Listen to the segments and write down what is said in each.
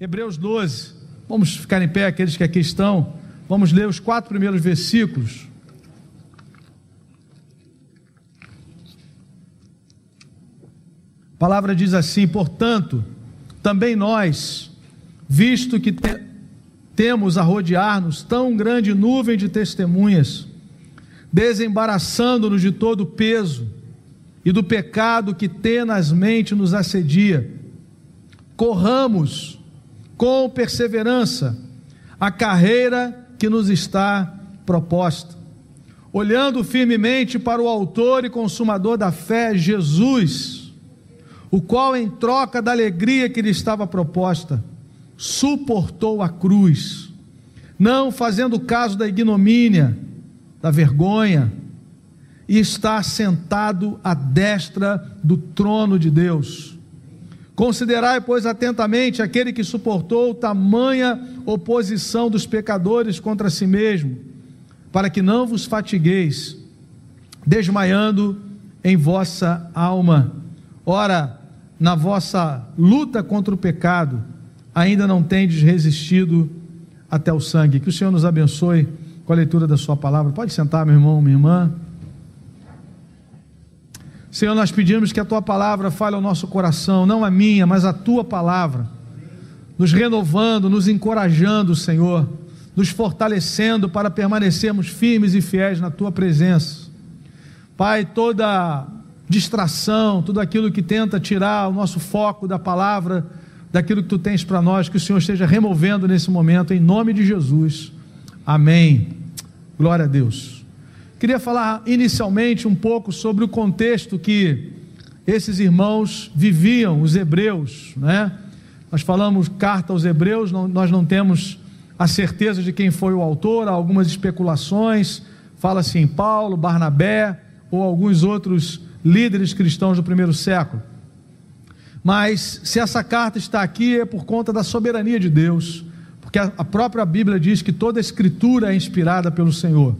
Hebreus 12. Vamos ficar em pé, aqueles que aqui estão. Vamos ler os quatro primeiros versículos. A palavra diz assim: portanto, também nós, visto que te, temos a rodear-nos tão grande nuvem de testemunhas, desembaraçando-nos de todo o peso e do pecado que tenazmente nos assedia, corramos com perseverança a carreira que nos está proposta, olhando firmemente para o Autor e Consumador da fé, Jesus o qual, em troca da alegria que lhe estava proposta, suportou a cruz, não fazendo caso da ignomínia, da vergonha, e está sentado à destra do trono de Deus. Considerai, pois, atentamente aquele que suportou tamanha oposição dos pecadores contra si mesmo, para que não vos fatigueis, desmaiando em vossa alma. Ora, na vossa luta contra o pecado, ainda não tendes resistido até o sangue. Que o Senhor nos abençoe com a leitura da Sua palavra. Pode sentar, meu irmão, minha irmã. Senhor, nós pedimos que a Tua palavra fale ao nosso coração, não a minha, mas a Tua palavra, nos renovando, nos encorajando, Senhor, nos fortalecendo para permanecermos firmes e fiéis na Tua presença. Pai, toda distração, tudo aquilo que tenta tirar o nosso foco da palavra, daquilo que tu tens para nós, que o Senhor esteja removendo nesse momento, em nome de Jesus. Amém. Glória a Deus. Queria falar inicialmente um pouco sobre o contexto que esses irmãos viviam, os hebreus, né? Nós falamos carta aos hebreus, não, nós não temos a certeza de quem foi o autor, há algumas especulações, fala-se em Paulo, Barnabé ou alguns outros líderes cristãos do primeiro século. Mas se essa carta está aqui é por conta da soberania de Deus, porque a própria Bíblia diz que toda a escritura é inspirada pelo Senhor.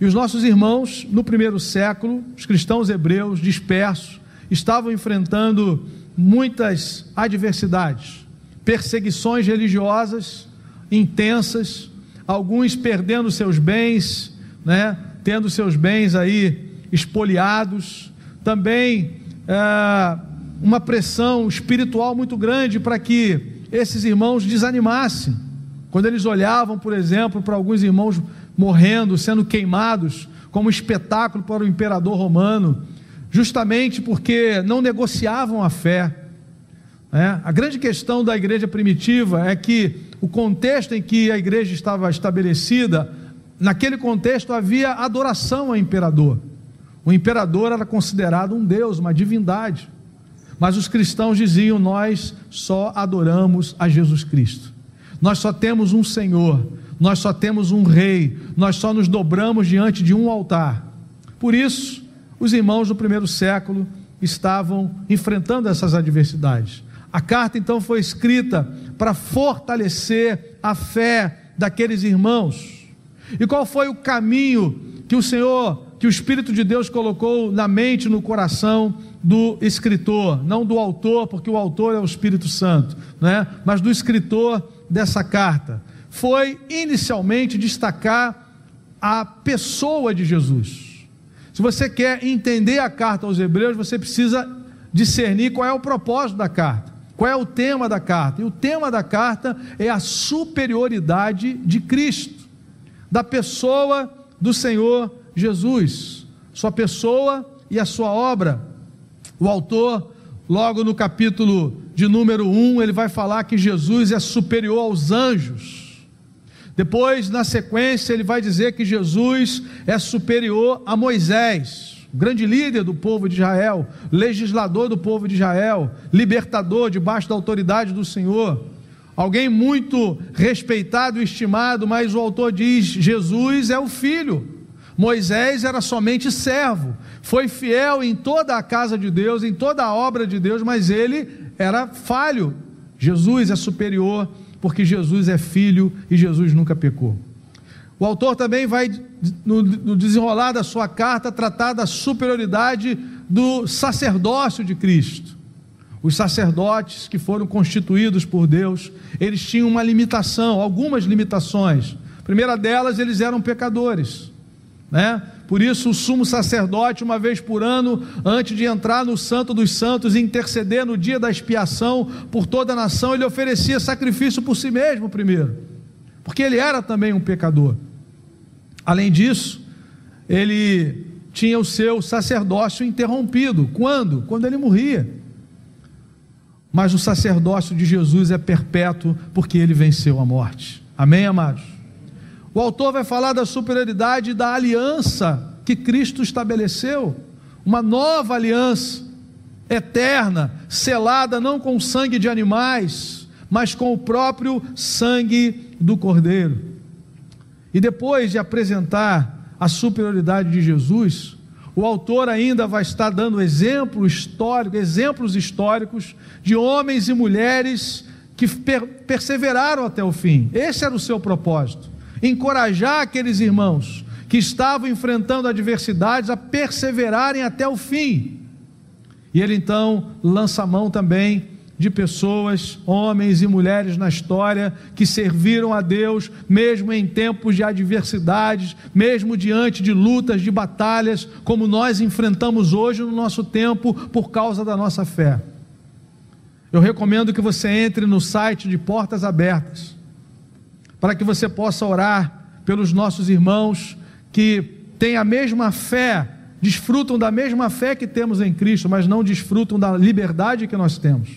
E os nossos irmãos, no primeiro século, os cristãos hebreus dispersos, estavam enfrentando muitas adversidades, perseguições religiosas intensas, alguns perdendo seus bens, né, tendo seus bens aí espoliados, também é, uma pressão espiritual muito grande para que esses irmãos desanimassem. Quando eles olhavam, por exemplo, para alguns irmãos morrendo, sendo queimados, como espetáculo para o imperador romano, justamente porque não negociavam a fé. É, a grande questão da igreja primitiva é que o contexto em que a igreja estava estabelecida, naquele contexto havia adoração ao imperador. O imperador era considerado um deus, uma divindade. Mas os cristãos diziam: Nós só adoramos a Jesus Cristo. Nós só temos um Senhor, nós só temos um Rei, nós só nos dobramos diante de um altar. Por isso, os irmãos do primeiro século estavam enfrentando essas adversidades. A carta então foi escrita para fortalecer a fé daqueles irmãos. E qual foi o caminho que o Senhor que o Espírito de Deus colocou na mente, no coração do escritor, não do autor, porque o autor é o Espírito Santo, né? mas do escritor dessa carta. Foi inicialmente destacar a pessoa de Jesus. Se você quer entender a carta aos Hebreus, você precisa discernir qual é o propósito da carta, qual é o tema da carta. E o tema da carta é a superioridade de Cristo, da pessoa do Senhor Jesus, sua pessoa e a sua obra. O autor, logo no capítulo de número 1, ele vai falar que Jesus é superior aos anjos. Depois, na sequência, ele vai dizer que Jesus é superior a Moisés, grande líder do povo de Israel, legislador do povo de Israel, libertador debaixo da autoridade do Senhor. Alguém muito respeitado e estimado, mas o autor diz: Jesus é o filho Moisés era somente servo, foi fiel em toda a casa de Deus, em toda a obra de Deus, mas ele era falho. Jesus é superior, porque Jesus é filho e Jesus nunca pecou. O autor também vai, no, desenrolar da sua carta, tratar da superioridade do sacerdócio de Cristo. os sacerdotes que foram constituídos por Deus, eles tinham uma limitação, algumas limitações. A primeira delas, eles eram pecadores, né? Por isso, o sumo sacerdote, uma vez por ano, antes de entrar no Santo dos Santos e interceder no dia da expiação por toda a nação, ele oferecia sacrifício por si mesmo primeiro, porque ele era também um pecador. Além disso, ele tinha o seu sacerdócio interrompido. Quando? Quando ele morria. Mas o sacerdócio de Jesus é perpétuo porque ele venceu a morte. Amém, amados? O autor vai falar da superioridade da aliança que Cristo estabeleceu, uma nova aliança eterna, selada não com sangue de animais, mas com o próprio sangue do Cordeiro. E depois de apresentar a superioridade de Jesus, o autor ainda vai estar dando exemplo histórico, exemplos históricos de homens e mulheres que per perseveraram até o fim. Esse era o seu propósito: encorajar aqueles irmãos que estavam enfrentando adversidades a perseverarem até o fim. E ele então lança a mão também de pessoas, homens e mulheres na história que serviram a Deus, mesmo em tempos de adversidades, mesmo diante de lutas, de batalhas, como nós enfrentamos hoje no nosso tempo por causa da nossa fé. Eu recomendo que você entre no site de Portas Abertas, para que você possa orar pelos nossos irmãos que têm a mesma fé, desfrutam da mesma fé que temos em Cristo, mas não desfrutam da liberdade que nós temos.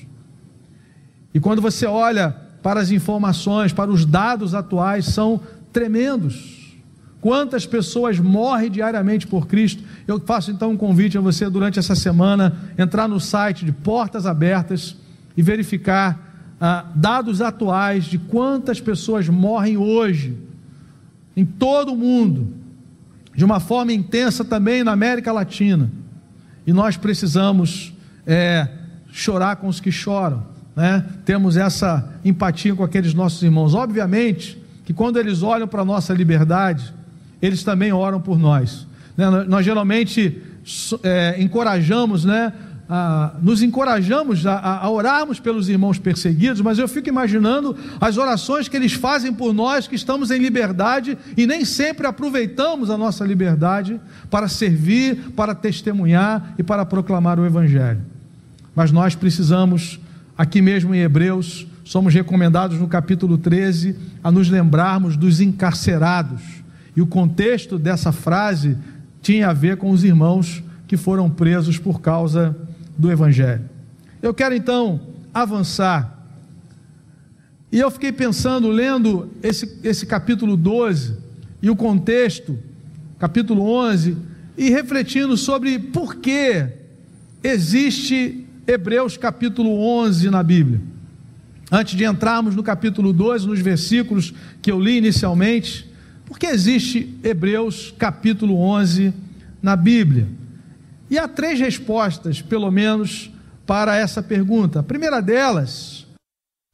E quando você olha para as informações, para os dados atuais, são tremendos. Quantas pessoas morrem diariamente por Cristo? Eu faço então um convite a você durante essa semana entrar no site de Portas Abertas e verificar ah, dados atuais de quantas pessoas morrem hoje em todo o mundo, de uma forma intensa também na América Latina. E nós precisamos é, chorar com os que choram né, temos essa empatia com aqueles nossos irmãos. Obviamente que quando eles olham para a nossa liberdade, eles também oram por nós. Né? Nós geralmente é, encorajamos, né, a, nos encorajamos a, a, orarmos pelos irmãos perseguidos, mas eu fico imaginando as orações que eles fazem por nós que estamos em liberdade e nem sempre aproveitamos a nossa liberdade para servir, para testemunhar e para proclamar o Evangelho. Mas nós precisamos Aqui mesmo em Hebreus, somos recomendados no capítulo 13 a nos lembrarmos dos encarcerados. E o contexto dessa frase tinha a ver com os irmãos que foram presos por causa do Evangelho. Eu quero então avançar. E eu fiquei pensando, lendo esse, esse capítulo 12 e o contexto, capítulo 11, e refletindo sobre por que existe Hebreus capítulo 11 na Bíblia. Antes de entrarmos no capítulo 12, nos versículos que eu li inicialmente, por que existe Hebreus capítulo 11 na Bíblia? E há três respostas, pelo menos, para essa pergunta. A primeira delas,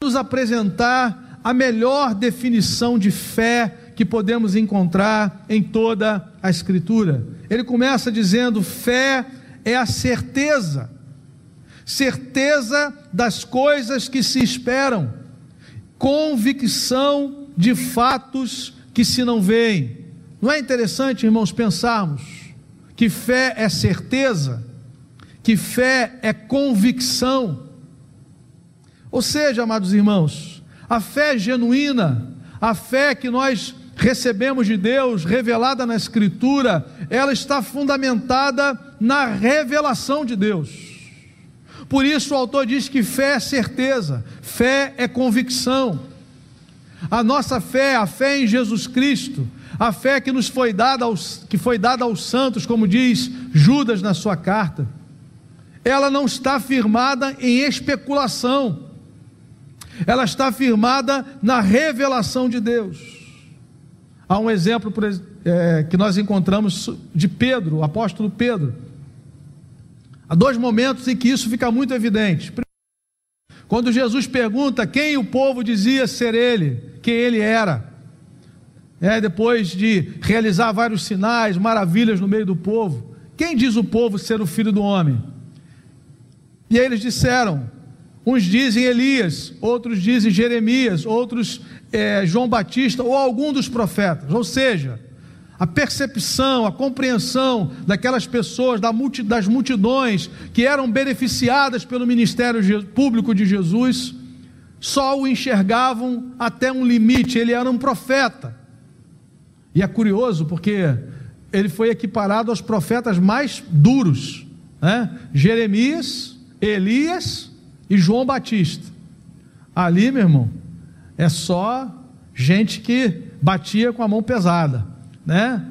nos apresentar a melhor definição de fé que podemos encontrar em toda a Escritura. Ele começa dizendo: fé é a certeza certeza das coisas que se esperam, convicção de fatos que se não veem. Não é interessante, irmãos, pensarmos que fé é certeza, que fé é convicção. Ou seja, amados irmãos, a fé genuína, a fé que nós recebemos de Deus, revelada na Escritura, ela está fundamentada na revelação de Deus. Por isso o autor diz que fé é certeza, fé é convicção. A nossa fé, a fé em Jesus Cristo, a fé que nos foi dada aos, que foi dada aos santos, como diz Judas na sua carta, ela não está firmada em especulação, ela está firmada na revelação de Deus. Há um exemplo é, que nós encontramos de Pedro, o apóstolo Pedro. Há dois momentos em que isso fica muito evidente. Quando Jesus pergunta quem o povo dizia ser ele, quem ele era. É, depois de realizar vários sinais, maravilhas no meio do povo, quem diz o povo ser o filho do homem? E aí eles disseram: Uns dizem Elias, outros dizem Jeremias, outros é, João Batista ou algum dos profetas. Ou seja, a percepção, a compreensão daquelas pessoas, das multidões que eram beneficiadas pelo ministério público de Jesus, só o enxergavam até um limite, ele era um profeta. E é curioso porque ele foi equiparado aos profetas mais duros, né? Jeremias, Elias e João Batista. Ali, meu irmão, é só gente que batia com a mão pesada, né?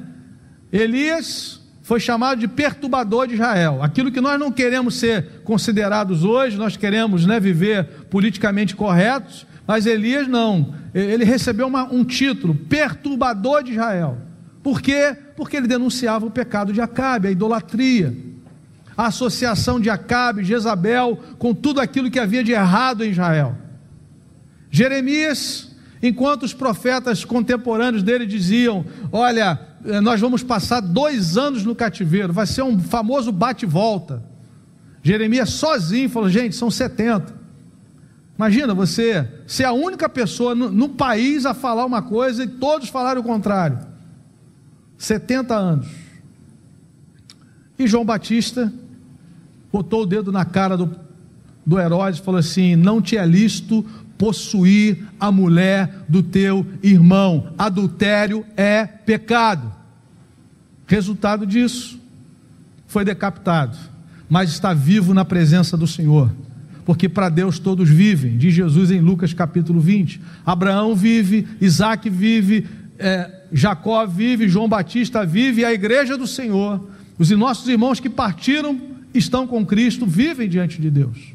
Elias foi chamado de perturbador de Israel. Aquilo que nós não queremos ser considerados hoje, nós queremos né, viver politicamente corretos, mas Elias não. Ele recebeu uma, um título, perturbador de Israel. Por quê? Porque ele denunciava o pecado de Acabe, a idolatria, a associação de Acabe, Jezabel, com tudo aquilo que havia de errado em Israel. Jeremias, enquanto os profetas contemporâneos dele diziam: Olha, eh, nós vamos passar dois anos no cativeiro, vai ser um famoso bate-volta. Jeremias sozinho falou: gente, são 70. Imagina você ser a única pessoa no, no, país a falar uma coisa e todos falaram o contrário. 70 anos. E João Batista botou o dedo na cara do, do Herodes e falou assim: Não te é lícito possuir a mulher do teu irmão. Adultério é pecado. Resultado disso, foi decapitado, mas está vivo na presença do Senhor. Porque para Deus todos vivem, diz Jesus em Lucas capítulo 20. Abraão vive, Isaac vive, é, Jacó vive, João Batista vive, a igreja do Senhor, os nossos irmãos que partiram estão com Cristo, vivem diante de Deus.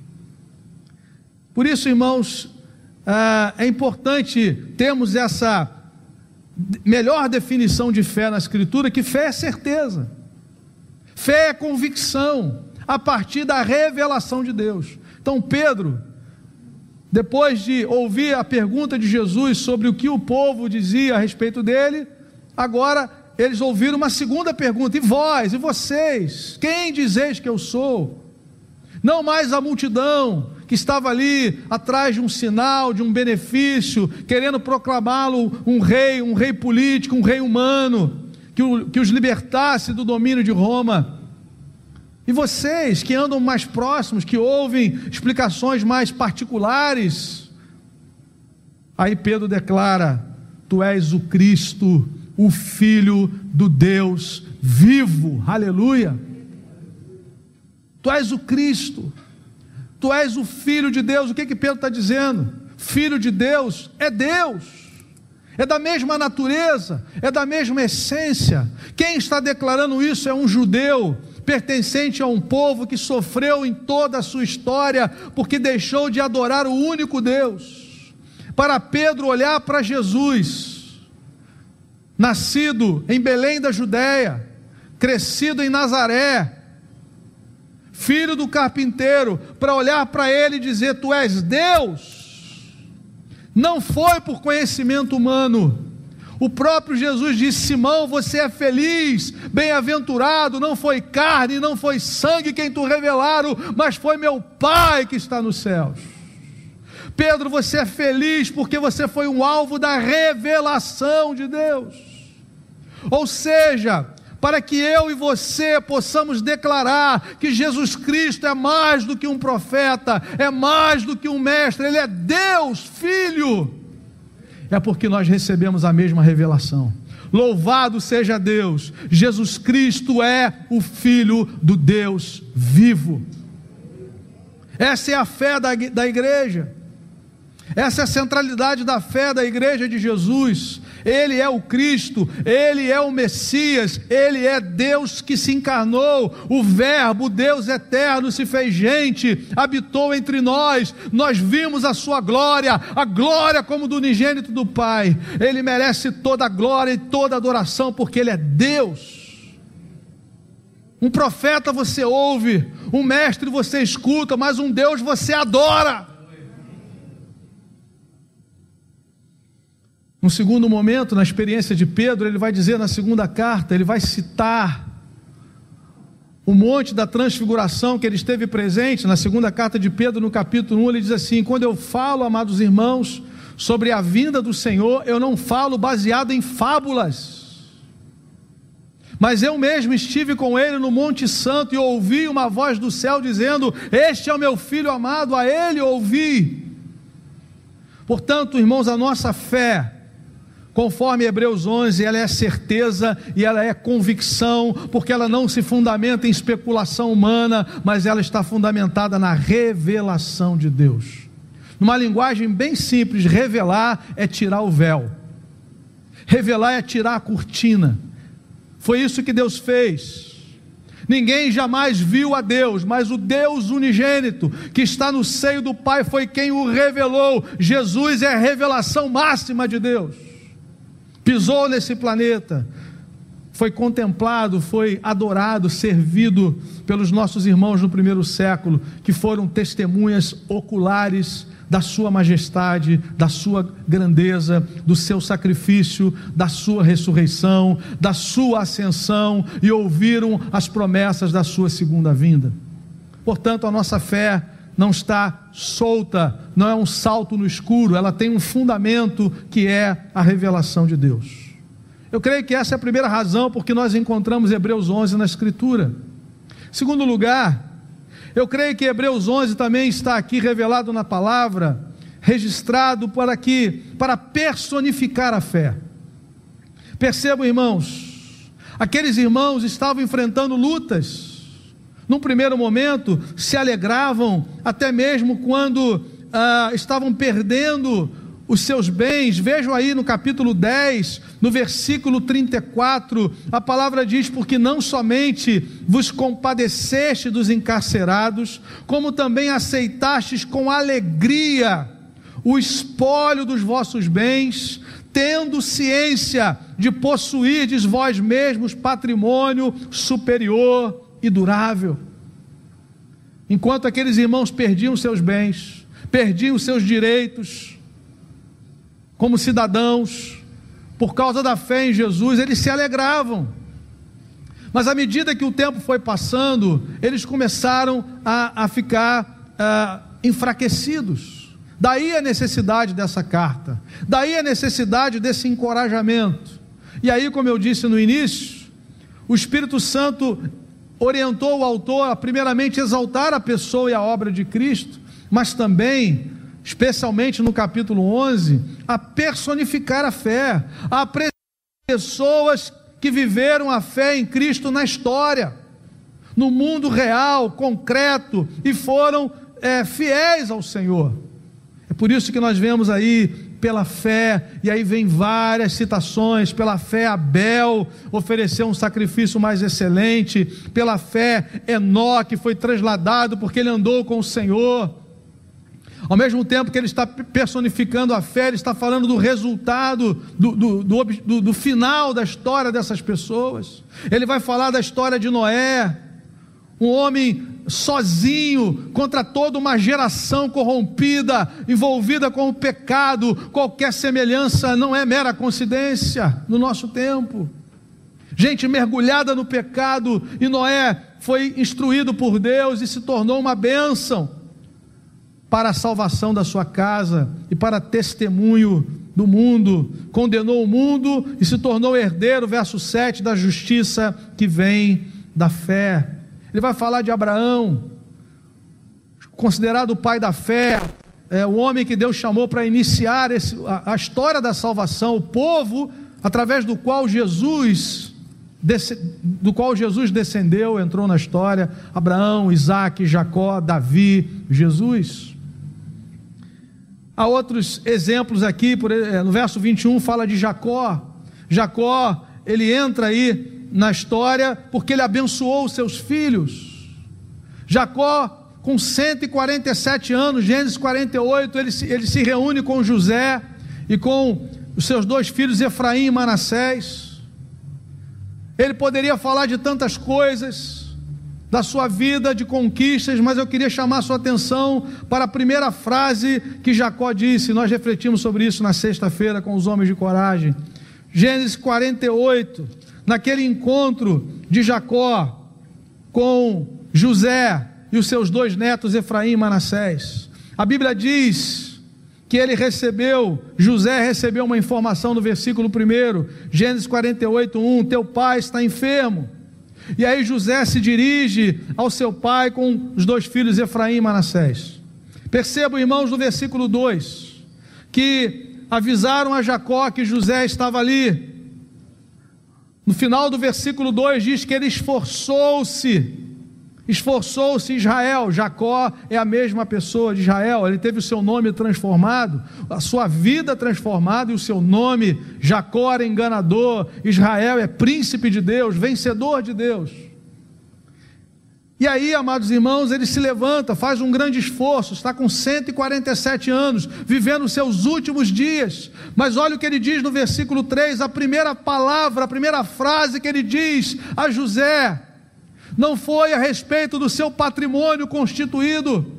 Por isso, irmãos, ah, é importante termos essa melhor definição de fé na Escritura, que fé é certeza, fé é convicção, a partir da revelação de Deus. Então, Pedro, depois de ouvir a pergunta de Jesus sobre o que o povo dizia a respeito dele, agora eles ouviram uma segunda pergunta: e vós, e vocês, quem dizeis que eu sou? Não mais a multidão, que estava ali atrás de um sinal, de um benefício, querendo proclamá-lo um rei, um rei político, um rei humano, que, o, que os libertasse do domínio de Roma. E vocês que andam mais próximos, que ouvem explicações mais particulares, aí Pedro declara: Tu és o Cristo, o Filho do Deus vivo, aleluia. Tu és o Cristo. Tu és o filho de Deus. O que que Pedro está dizendo? Filho de Deus é Deus. É da mesma natureza, é da mesma essência. Quem está declarando isso é um judeu, pertencente a um povo que sofreu em toda a sua história, porque deixou de adorar o único Deus. Para Pedro olhar para Jesus, nascido em Belém da Judéia, crescido em Nazaré, filho do carpinteiro, para olhar para ele e dizer: Tu és Deus. Não foi por conhecimento humano. O próprio Jesus disse: Simão, você é feliz, bem-aventurado, não foi carne, não foi sangue quem tu revelaram, mas foi meu Pai que está nos céus. Pedro, você é feliz porque você foi um alvo da revelação de Deus. Ou seja, para que eu e você possamos declarar que Jesus Cristo é mais do que um profeta, é mais do que um mestre, ele é Deus, Filho. É porque nós recebemos a mesma revelação. Louvado seja Deus, Jesus Cristo é o Filho do Deus vivo. Essa é a fé da, da igreja. Essa é a centralidade da fé da igreja de Jesus. Ele é o Cristo, ele é o Messias, ele é Deus que se encarnou, o Verbo, Deus eterno, se fez gente, habitou entre nós, nós vimos a sua glória, a glória como do unigênito do Pai. Ele merece toda a glória e toda a adoração, porque ele é Deus. Um profeta você ouve, um mestre você escuta, mas um Deus você adora. No segundo momento, na experiência de Pedro, ele vai dizer na segunda carta, ele vai citar o monte da transfiguração que ele esteve presente, na segunda carta de Pedro, no capítulo 1, ele diz assim: Quando eu falo, amados irmãos, sobre a vinda do Senhor, eu não falo baseado em fábulas. Mas eu mesmo estive com ele no Monte Santo e ouvi uma voz do céu dizendo: Este é o meu filho amado, a ele ouvi. Portanto, irmãos, a nossa fé, Conforme Hebreus 11, ela é certeza e ela é convicção, porque ela não se fundamenta em especulação humana, mas ela está fundamentada na revelação de Deus. Numa linguagem bem simples, revelar é tirar o véu, revelar é tirar a cortina. Foi isso que Deus fez. Ninguém jamais viu a Deus, mas o Deus unigênito que está no seio do Pai foi quem o revelou. Jesus é a revelação máxima de Deus pisou nesse planeta, foi contemplado, foi adorado, servido pelos nossos irmãos no primeiro século, que foram testemunhas oculares da Sua majestade, da Sua grandeza, do seu sacrifício, da Sua ressurreição, da Sua ascensão e ouviram as promessas da Sua segunda vinda. Portanto, a nossa fé não está solta, não é um salto no escuro, ela tem um fundamento que é a revelação de Deus. Eu creio que essa é a primeira razão porque nós encontramos Hebreus 11 na Escritura. Segundo lugar, eu creio que Hebreus 11 também está aqui revelado na palavra, registrado para que para personificar a fé. Percebam, irmãos, aqueles irmãos estavam enfrentando lutas, num primeiro momento, se alegravam, até mesmo quando ah, estavam perdendo os seus bens. Vejam aí no capítulo 10, no versículo 34, a palavra diz: Porque não somente vos compadeceste dos encarcerados, como também aceitastes com alegria o espólio dos vossos bens, tendo ciência de possuirdes vós mesmos patrimônio superior e durável. Enquanto aqueles irmãos perdiam seus bens, perdiam seus direitos como cidadãos, por causa da fé em Jesus, eles se alegravam. Mas à medida que o tempo foi passando, eles começaram a, a ficar a, enfraquecidos. Daí a necessidade dessa carta, daí a necessidade desse encorajamento. E aí, como eu disse no início, o Espírito Santo orientou o autor a, primeiramente, exaltar a pessoa e a obra de Cristo, mas também, especialmente no capítulo 11, a personificar a fé, a apresentar pessoas que viveram a fé em Cristo na história, no mundo real, concreto, e foram é, fiéis ao Senhor. É por isso que nós vemos aí pela fé, e aí vem várias citações, pela fé Abel ofereceu um sacrifício mais excelente, pela fé Enoque foi trasladado porque ele andou com o Senhor. Ao mesmo tempo que ele está personificando a fé, ele está falando do resultado, do, do, do, do final da história dessas pessoas. Ele vai falar da história de Noé, um homem sozinho contra toda uma geração corrompida, envolvida com o pecado. Qualquer semelhança não é mera coincidência no nosso tempo. Gente mergulhada no pecado, e Noé foi instruído por Deus e se tornou uma bênção para a salvação da sua casa e para testemunho do mundo. Condenou o mundo e se tornou herdeiro, verso 7, da justiça que vem da fé. Ele vai falar de Abraão, considerado o pai da fé, é, o homem que Deus chamou para iniciar esse, a, a, história da salvação, o povo através do qual Jesus do qual Jesus descendeu, entrou na história, Abraão, Isaac, Jacó, Davi, Jesus. Há outros exemplos aqui, por, é, no verso 21 fala de Jacó. Jacó, ele entra aí na história porque ele abençoou os seus filhos. Jacó, com 147 anos, Gênesis 48, ele se, ele se reúne com José e com os seus dois filhos, Efraim e Manassés. Ele poderia falar de tantas coisas, da sua vida de conquistas, mas eu queria chamar sua atenção para a primeira frase que Jacó disse. Nós refletimos sobre isso na sexta-feira com os homens de coragem. Gênesis 48, naquele encontro de Jacó com José e os seus dois netos Efraim e Manassés. A Bíblia diz que ele recebeu, José recebeu uma informação no versículo 1, Gênesis 48, 1: Teu pai está enfermo. E aí José se dirige ao seu pai com os dois filhos Efraim e Manassés. Percebam, irmãos, no versículo 2, que avisaram a Jacó que José estava ali. No final do versículo 2 diz que ele esforçou-se Esforçou-se Israel, Jacó é a mesma pessoa de Israel, ele teve o seu nome transformado, a sua vida transformada e o seu nome, Jacó era enganador, Israel é príncipe de Deus, vencedor de Deus. E aí, amados irmãos, ele se levanta, faz um grande esforço, está com 147 anos, vivendo seus últimos dias. Mas olha o que ele diz no versículo 3, a primeira palavra, a primeira frase que ele diz a José: não foi a respeito do seu patrimônio constituído,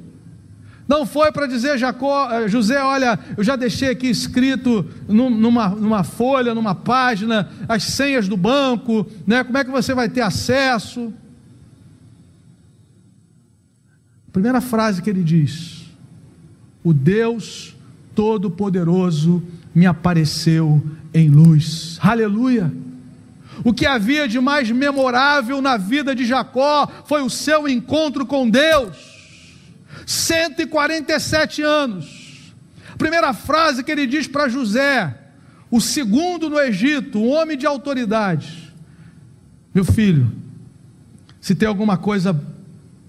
não foi para dizer Jacó, eh, José, olha, eu já deixei aqui escrito numa, numa folha, numa página, as senhas do banco, né? como é que você vai ter acesso? A primeira frase que ele diz: O Deus Todo-Poderoso me apareceu em luz. Aleluia! O que havia de mais memorável na vida de Jacó foi o seu encontro com Deus. 147 anos. Primeira frase que ele diz para José, o segundo no Egito, um homem de autoridade: Meu filho, se tem alguma coisa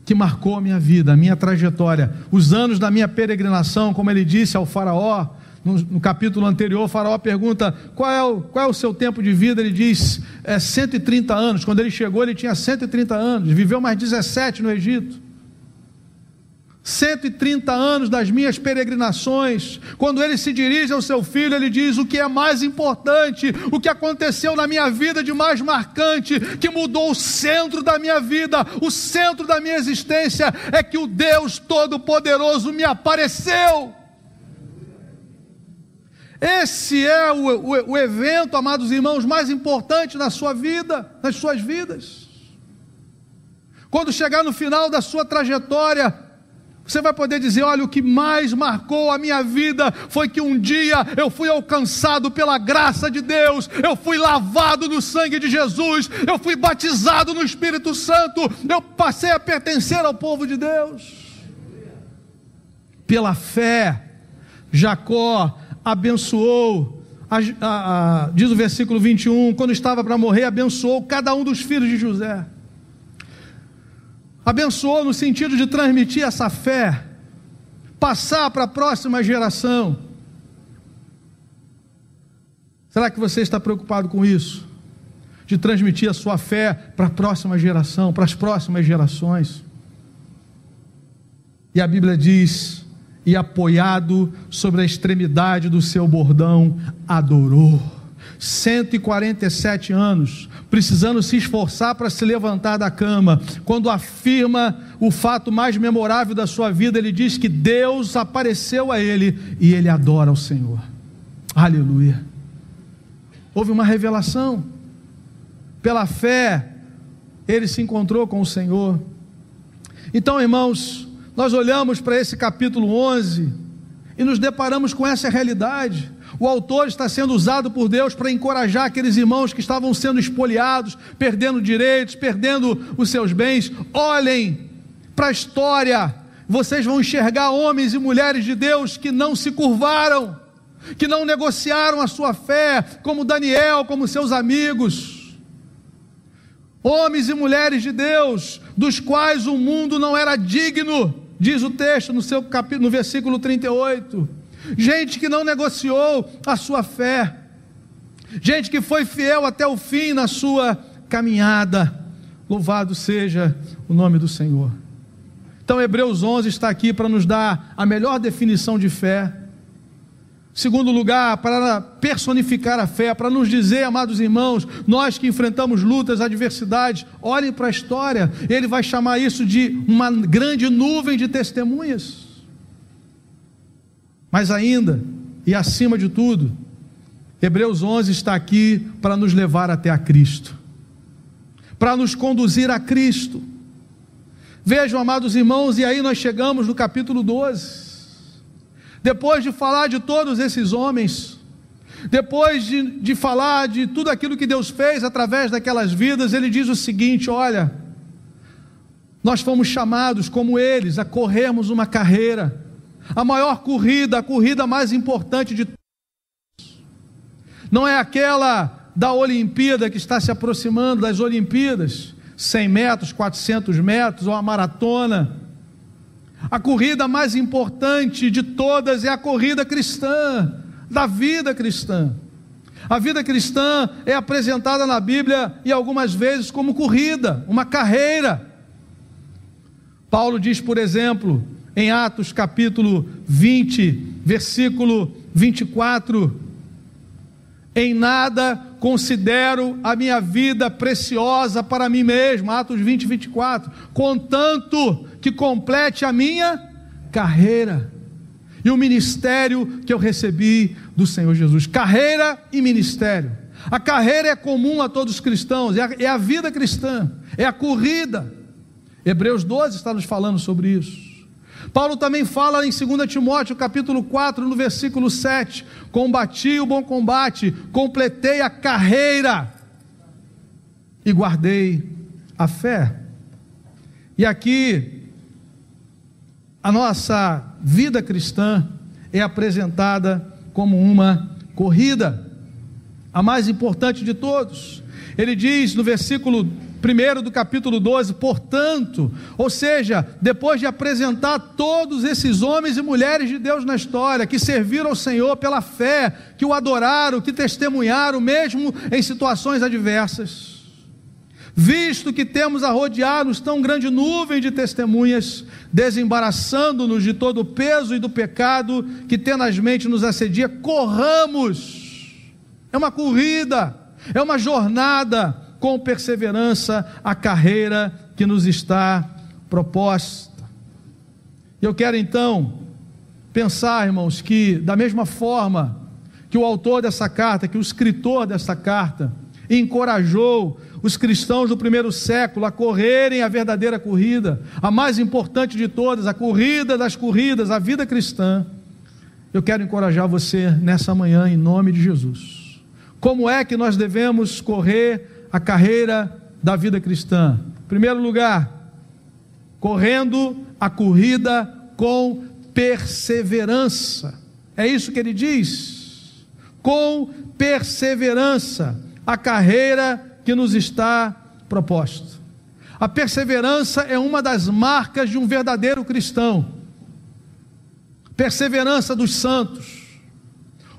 que marcou a minha vida, a minha trajetória, os anos da minha peregrinação, como ele disse ao Faraó, no, no, capítulo anterior, o faraó pergunta qual é, o, qual é o seu tempo de vida. Ele diz é 130 anos. Quando ele chegou, ele tinha 130 anos, viveu mais 17 no Egito. 130 anos das minhas peregrinações. Quando ele se dirige ao seu filho, ele diz: O que é mais importante, o que aconteceu na minha vida de mais marcante, que mudou o centro da minha vida, o centro da minha existência, é que o Deus Todo-Poderoso me apareceu. Esse é o, o, o, evento, amados irmãos, mais importante na sua vida, nas suas vidas. Quando chegar no final da sua trajetória, você vai poder dizer: olha, o que mais marcou a minha vida foi que um dia eu fui alcançado pela graça de Deus, eu fui lavado no sangue de Jesus, eu fui batizado no Espírito Santo, eu passei a pertencer ao povo de Deus. Pela fé, Jacó abençoou, a, a, a, diz o versículo 21, quando estava para morrer, abençoou cada um dos filhos de José. Abençoou no sentido de transmitir essa fé, passar para a próxima geração. Será que você está preocupado com isso? De transmitir a sua fé para a próxima geração, para as próximas gerações. E a Bíblia diz e apoiado sobre a extremidade do seu bordão, adorou. 147 anos, precisando se esforçar para se levantar da cama. Quando afirma o fato mais memorável da sua vida, ele diz que Deus apareceu a ele e ele adora o Senhor. Aleluia. Houve uma revelação. Pela fé, ele se encontrou com o Senhor. Então, irmãos, nós olhamos para esse capítulo 11 e nos deparamos com essa realidade. O autor está sendo usado por Deus para encorajar aqueles irmãos que estavam sendo espoliados, perdendo direitos, perdendo os seus bens. Olhem para a história, vocês vão enxergar homens e mulheres de Deus que não se curvaram, que não negociaram a sua fé, como Daniel, como seus amigos. Homens e mulheres de Deus, dos quais o mundo não era digno diz o texto no seu capítulo, no versículo 38. Gente que não negociou a sua fé, gente que foi fiel até o fim na sua caminhada. Louvado seja o nome do Senhor. Então, Hebreus 11 está aqui para nos dar a melhor definição de fé Segundo lugar, para personificar a fé, para nos dizer, amados irmãos, nós que enfrentamos lutas, adversidades, olhem para a história, ele vai chamar isso de uma grande nuvem de testemunhas. Mas ainda, e acima de tudo, Hebreus 11 está aqui para nos levar até a Cristo, para nos conduzir a Cristo. Vejam, amados irmãos, e aí nós chegamos no capítulo 12. Depois de falar de todos esses homens, depois de, de falar de tudo aquilo que Deus fez através daquelas vidas, ele diz o seguinte: olha, nós fomos chamados, como eles, a corrermos uma carreira, a maior corrida, a corrida mais importante de todos. Não é aquela da Olimpíada que está se aproximando das Olimpíadas, 100 metros, 400 metros, ou a maratona. A corrida mais importante de todas é a corrida cristã, da vida cristã. A vida cristã é apresentada na Bíblia e algumas vezes como corrida, uma carreira. Paulo diz, por exemplo, em Atos capítulo 20, versículo 24: Em nada considero a minha vida preciosa para mim mesmo, Atos 20, 24, contanto que complete a minha carreira e o ministério que eu recebi do Senhor Jesus. Carreira e ministério. A carreira é comum a todos os cristãos, é a, é a vida cristã, é a corrida. Hebreus 12 está nos falando sobre isso. Paulo também fala em 2 Timóteo, capítulo 4, no versículo 7: Combati o bom combate, completei a carreira e guardei a fé. E aqui, a nossa vida cristã é apresentada como uma corrida, a mais importante de todos. Ele diz no versículo primeiro do capítulo 12, portanto, ou seja, depois de apresentar todos esses homens e mulheres de Deus na história, que serviram ao Senhor pela fé, que o adoraram, que testemunharam, mesmo em situações adversas, visto que temos a rodear-nos tão grande nuvem de testemunhas, desembaraçando-nos de todo o peso e do pecado que tenazmente nos assedia, corramos, é uma corrida, é uma jornada, com perseverança a carreira que nos está proposta. Eu quero então pensar, irmãos, que da mesma forma que o autor dessa carta, que o escritor dessa carta, encorajou os cristãos do primeiro século a correrem a verdadeira corrida, a mais importante de todas, a corrida das corridas, a vida cristã. Eu quero encorajar você nessa manhã, em nome de Jesus. Como é que nós devemos correr a carreira da vida cristã? Primeiro lugar, correndo a corrida com perseverança. É isso que ele diz. Com perseverança, a carreira que nos está proposta. A perseverança é uma das marcas de um verdadeiro cristão. Perseverança dos santos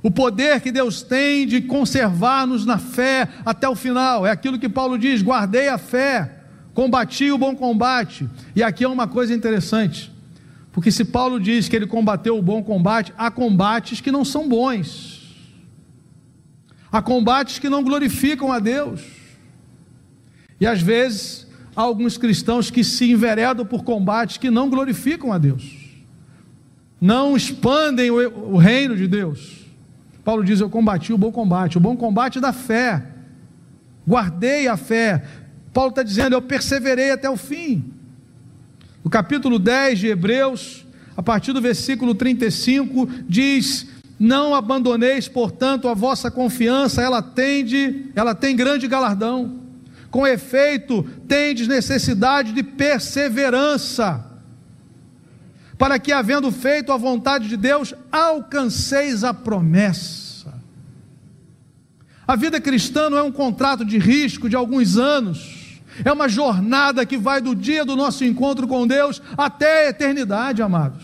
o poder que Deus tem de conservar-nos na fé até o final, é aquilo que Paulo diz: guardei a fé, combati o bom combate. E aqui é uma coisa interessante, porque se Paulo diz que ele combateu o bom combate, há combates que não são bons, há combates que não glorificam a Deus, e às vezes há alguns cristãos que se enveredam por combates que não glorificam a Deus, não expandem o, reino de Deus. Paulo diz: Eu combati o bom combate, o bom combate da fé, guardei a fé. Paulo está dizendo: Eu perseverei até o fim. O capítulo 10 de Hebreus, a partir do versículo 35, diz: Não abandoneis, portanto, a vossa confiança, ela tende, ela tem grande galardão. Com efeito, tendes necessidade de perseverança para que, havendo feito a vontade de Deus, alcanceis a promessa. A vida cristã não é um contrato de risco de alguns anos, é uma jornada que vai do dia do nosso encontro com Deus até a eternidade, amados.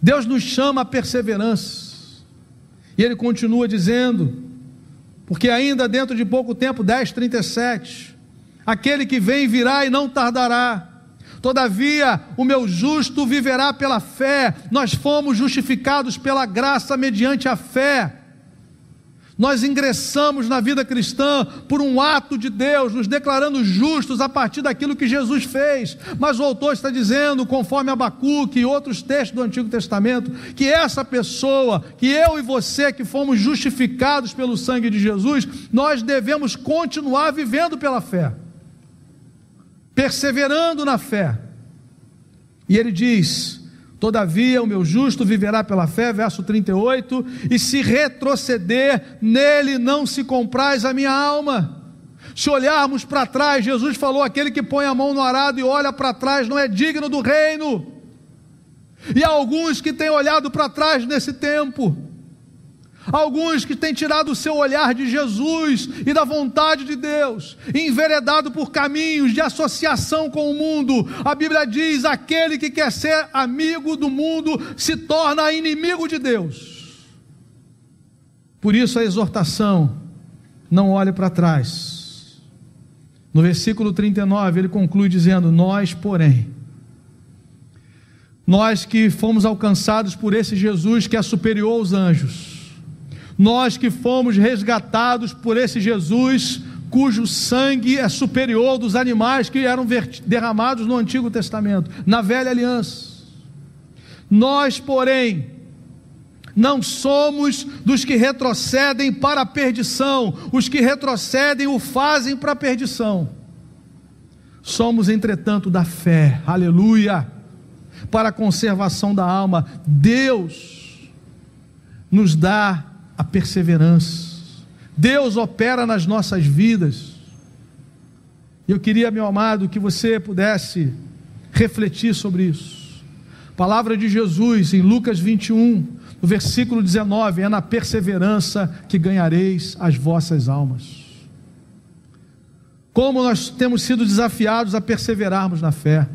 Deus nos chama a perseverança, e Ele continua dizendo, porque ainda dentro de pouco tempo, 10, 37, aquele que vem virá e não tardará, Todavia, o meu justo viverá pela fé. Nós fomos justificados pela graça mediante a fé. Nós ingressamos na vida cristã por um ato de Deus, nos declarando justos a partir daquilo que Jesus fez. Mas o autor está dizendo, conforme Abacuque e outros textos do Antigo Testamento, que essa pessoa, que eu e você que fomos justificados pelo sangue de Jesus, nós devemos continuar vivendo pela fé. Perseverando na fé. E ele diz: Todavia o meu justo viverá pela fé, verso 38, e se retroceder, nele não se compraz a minha alma. Se olharmos para trás, Jesus falou: aquele que põe a mão no arado e olha para trás não é digno do reino. E há alguns que têm olhado para trás nesse tempo, alguns que têm tirado o seu olhar de Jesus e da vontade de Deus, enveredado por caminhos de associação com o mundo. A Bíblia diz: aquele que quer ser amigo do mundo se torna inimigo de Deus. Por isso a exortação: não olhe para trás no versículo 39, ele conclui dizendo: Nós, porém, nós que fomos alcançados por esse Jesus que é superior aos anjos, nós que fomos resgatados por esse Jesus cujo sangue é superior dos animais que eram derramados no Antigo Testamento, na velha aliança. Nós, porém, não somos dos que retrocedem para a perdição, os que retrocedem o fazem para a perdição. Somos, entretanto, da fé, aleluia, para a conservação da alma. Deus nos dá a perseverança, Deus opera nas nossas vidas. Eu queria, meu amado, que você pudesse refletir sobre isso. Palavra de Jesus em Lucas 21, no versículo 19: É na perseverança que ganhareis as vossas almas. Como nós temos sido desafiados a perseverarmos na fé.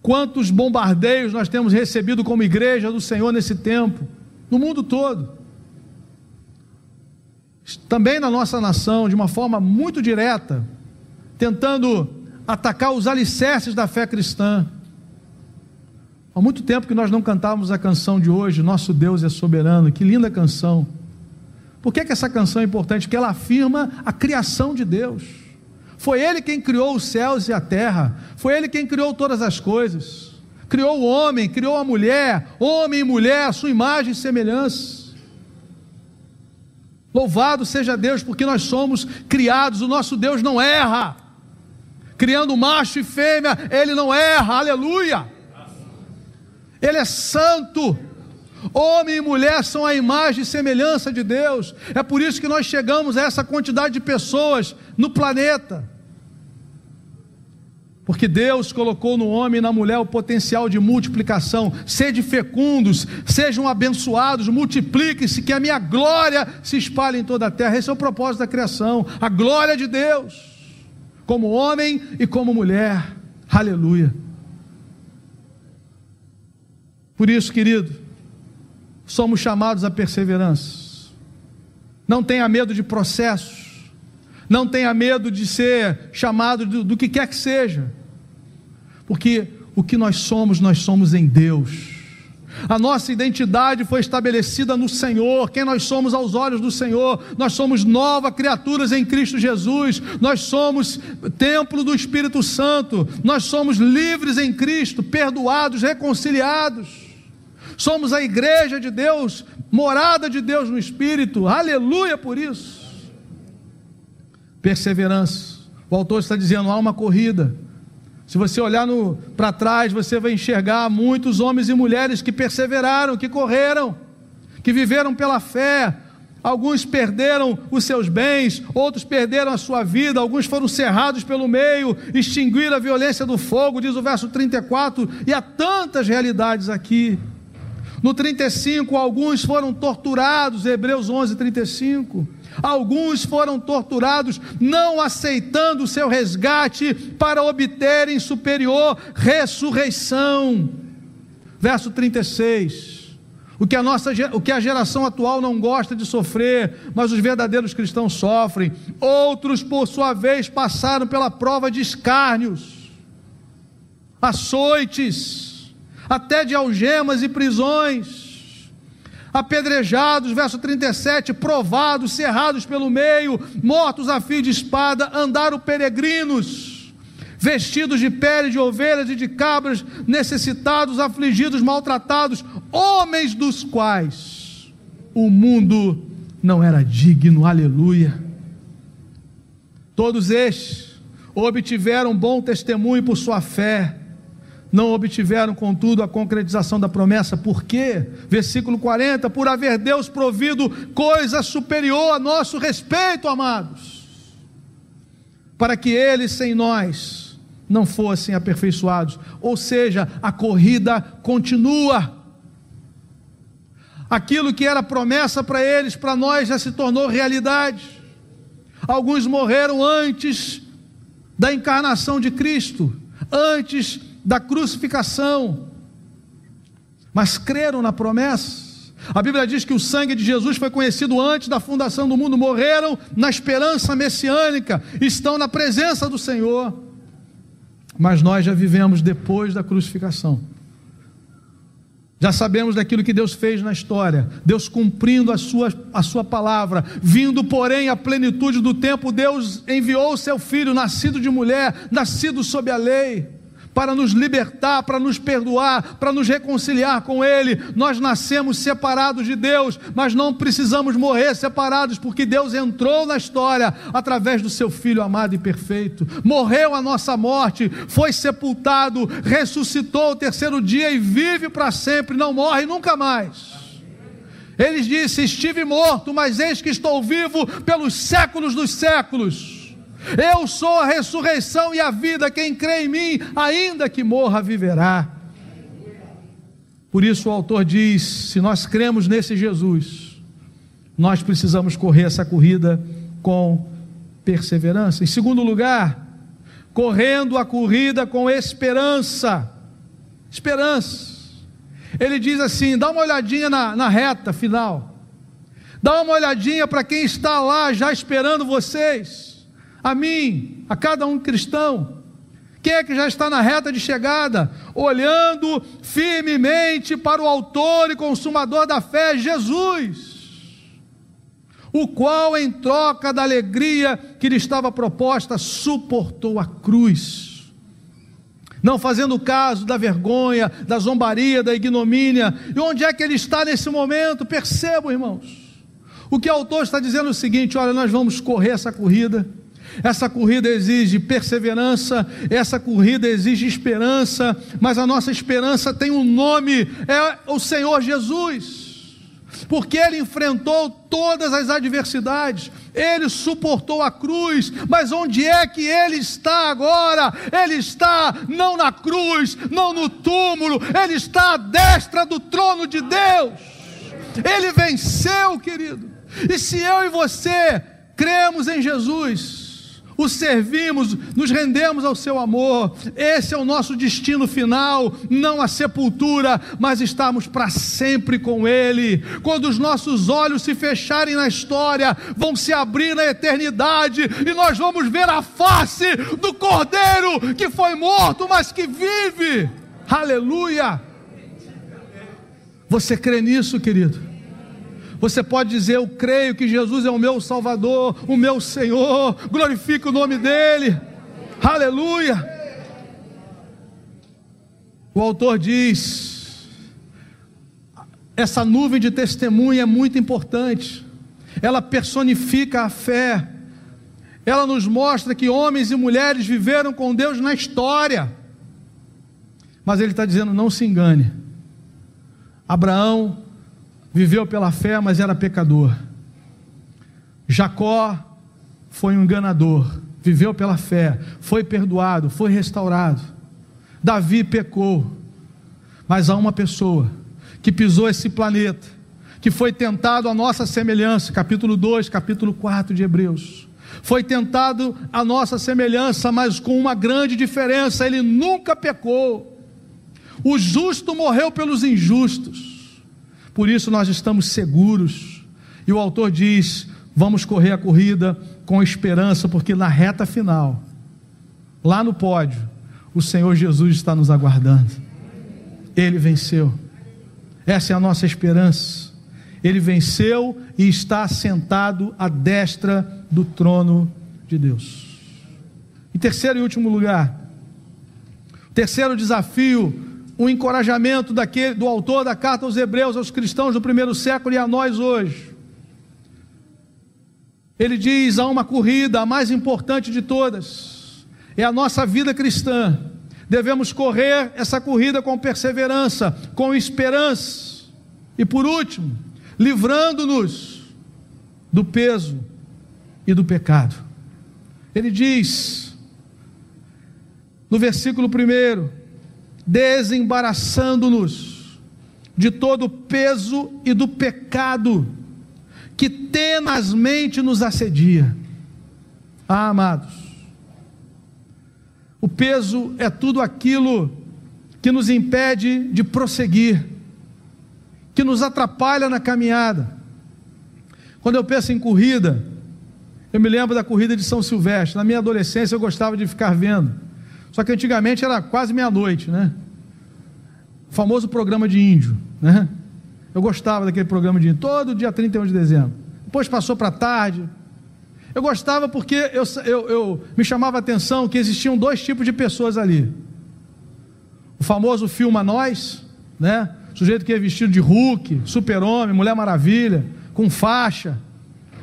Quantos bombardeios nós temos recebido como igreja do Senhor nesse tempo, no mundo todo. Também na nossa nação, de uma forma muito direta, tentando atacar os alicerces da fé cristã Há muito tempo que nós não cantávamos a canção de hoje, Nosso Deus é Soberano. Que linda canção. Por que, que essa canção é importante? Porque ela afirma a criação de Deus. Foi Ele quem criou os céus e a terra. Foi Ele quem criou todas as coisas. Criou o homem, criou a mulher, homem e mulher, a sua imagem e semelhança. Louvado seja Deus, porque nós somos criados, o nosso Deus não erra. Criando macho e fêmea, Ele não erra, aleluia. Ele é santo. Homem e mulher são a imagem e semelhança de Deus. É por isso que nós chegamos a essa quantidade de pessoas no planeta. Porque Deus colocou no homem e na mulher o potencial de multiplicação. Sede fecundos, sejam abençoados, multipliquem-se, que a minha glória se espalhe em toda a terra. Esse é o propósito da criação, a glória de Deus, como homem e como mulher. Aleluia. Por isso, querido, somos chamados à perseverança. Não tenha medo de processos. Não tenha medo de ser chamado do, do que quer que seja. Porque o que nós somos, nós somos em Deus. A nossa identidade foi estabelecida no Senhor, quem nós somos aos olhos do Senhor. Nós somos novas criaturas em Cristo Jesus. Nós somos templo do Espírito Santo. Nós somos livres em Cristo, perdoados, reconciliados. Somos a igreja de Deus, morada de Deus no Espírito, aleluia por isso. Perseverança. O autor está dizendo: há uma corrida. Se você olhar para trás, você vai enxergar muitos homens e mulheres que perseveraram, que correram, que viveram pela fé. Alguns perderam os seus bens, outros perderam a sua vida, alguns foram cerrados pelo meio, extinguiram a violência do fogo, diz o verso 34, e há tantas realidades aqui. No 35, alguns foram torturados, Hebreus 11, 35. Alguns foram torturados, não aceitando o seu resgate para obterem superior ressurreição. Verso 36. O que, a nossa, o que a geração atual não gosta de sofrer, mas os verdadeiros cristãos sofrem. Outros, por sua vez, passaram pela prova de escárnios, açoites, até de algemas e prisões, apedrejados, verso 37, provados, cerrados pelo meio, mortos a fio de espada, andaram peregrinos, vestidos de pele de ovelhas e de cabras, necessitados, afligidos, maltratados, homens dos quais o mundo não era digno, aleluia. Todos estes obtiveram bom testemunho por sua fé, não obtiveram, contudo, a concretização da promessa. Por quê? Versículo 40: Por haver Deus provido coisa superior a nosso respeito, amados, para que eles sem nós não fossem aperfeiçoados. Ou seja, a corrida continua. Aquilo que era promessa para eles, para nós já se tornou realidade. Alguns morreram antes da encarnação de Cristo, antes da crucificação, mas creram na promessa. A Bíblia diz que o sangue de Jesus foi conhecido antes da fundação do mundo, morreram na esperança messiânica, estão na presença do Senhor. Mas nós já vivemos depois da crucificação. Já sabemos daquilo que Deus fez na história, Deus cumprindo a sua, a sua palavra, vindo, porém, à plenitude do tempo, Deus enviou o seu filho, nascido de mulher, nascido sob a lei para nos libertar, para nos perdoar, para nos reconciliar com Ele. Nós nascemos separados de Deus, mas não precisamos morrer separados, porque Deus entrou na história através do Seu Filho amado e perfeito. Morreu a nossa morte, foi sepultado, ressuscitou o terceiro dia e vive para sempre, não morre nunca mais. Ele disse: Estive morto, mas eis que estou vivo pelos séculos dos séculos. Eu sou a ressurreição e a vida, quem crê em mim, ainda que morra, viverá. Por isso o autor diz: se nós cremos nesse Jesus, nós precisamos correr essa corrida com perseverança. Em segundo lugar, correndo a corrida com esperança. Esperança. Ele diz assim: dá uma olhadinha na, na reta final, dá uma olhadinha para quem está lá já esperando vocês a mim, a cada um cristão. Quem é que já está na reta de chegada, olhando firmemente para o Autor e Consumador da fé, Jesus, o qual, em troca da alegria que lhe estava proposta, suportou a cruz, não fazendo caso da vergonha, da zombaria, da ignomínia. E onde é que ele está nesse momento? Percebam, irmãos. O que o autor está dizendo é o seguinte: olha, nós vamos correr essa corrida essa corrida exige perseverança, essa corrida exige esperança, mas a nossa esperança tem um nome, é o Senhor Jesus. Porque ele enfrentou todas as adversidades, ele suportou a cruz, mas onde é que ele está agora? Ele está não na cruz, não no túmulo, ele está à destra do trono de Deus. Ele venceu, querido. E se eu e você cremos em Jesus, o servimos, nos rendemos ao seu amor. Esse é o nosso destino final, não a sepultura, mas estamos para sempre com Ele. Quando os nossos olhos se fecharem na história, vão se abrir na eternidade e nós vamos ver a face do Cordeiro que foi morto, mas que vive. Aleluia! Você crê nisso, querido? Você pode dizer: Eu creio que Jesus é o meu Salvador, o meu Senhor, glorifique o nome dEle, aleluia. O autor diz: essa nuvem de testemunha é muito importante, ela personifica a fé, ela nos mostra que homens e mulheres viveram com Deus na história, mas ele está dizendo: não se engane. Abraão viveu pela fé, mas era pecador. Jacó foi um enganador, viveu pela fé, foi perdoado, foi restaurado. Davi pecou, mas há uma pessoa que pisou esse planeta, que foi tentado a nossa semelhança, capítulo 2, capítulo 4 de Hebreus. Foi tentado a nossa semelhança, mas com uma grande diferença: ele nunca pecou. O justo morreu pelos injustos. Por isso nós estamos seguros. E o autor diz: vamos correr a corrida com esperança, porque na reta final, lá no pódio, o Senhor Jesus está nos aguardando. Ele venceu. Essa é a nossa esperança. Ele venceu e está sentado à destra do trono de Deus. Em terceiro e último lugar, terceiro desafio um encorajamento daquele, do autor da carta aos Hebreus, aos cristãos do primeiro século e a nós hoje. Ele diz: há uma corrida, a mais importante de todas. é a nossa vida cristã. Devemos correr essa corrida com perseverança, com esperança. E por último, livrando-nos do peso e do pecado. Ele diz, no versículo 1, desembaraçando-nos de todo o peso e do pecado que tenazmente nos assedia. Ah, amados, o peso é tudo aquilo que nos impede de prosseguir, que nos atrapalha na caminhada. Quando eu penso em corrida, eu me lembro da corrida de São Silvestre. Na minha adolescência eu gostava de ficar vendo. Só que antigamente era quase meia-noite, né? O famoso programa de índio, né? Eu gostava daquele programa de índio, todo dia 31 de dezembro. Depois passou para tarde, eu gostava porque eu, eu, eu, me chamava a atenção que existiam dois tipos de pessoas ali. O famoso filma nós, né? Sujeito que é vestido de Hulk, super-homem, Mulher Maravilha, com faixa,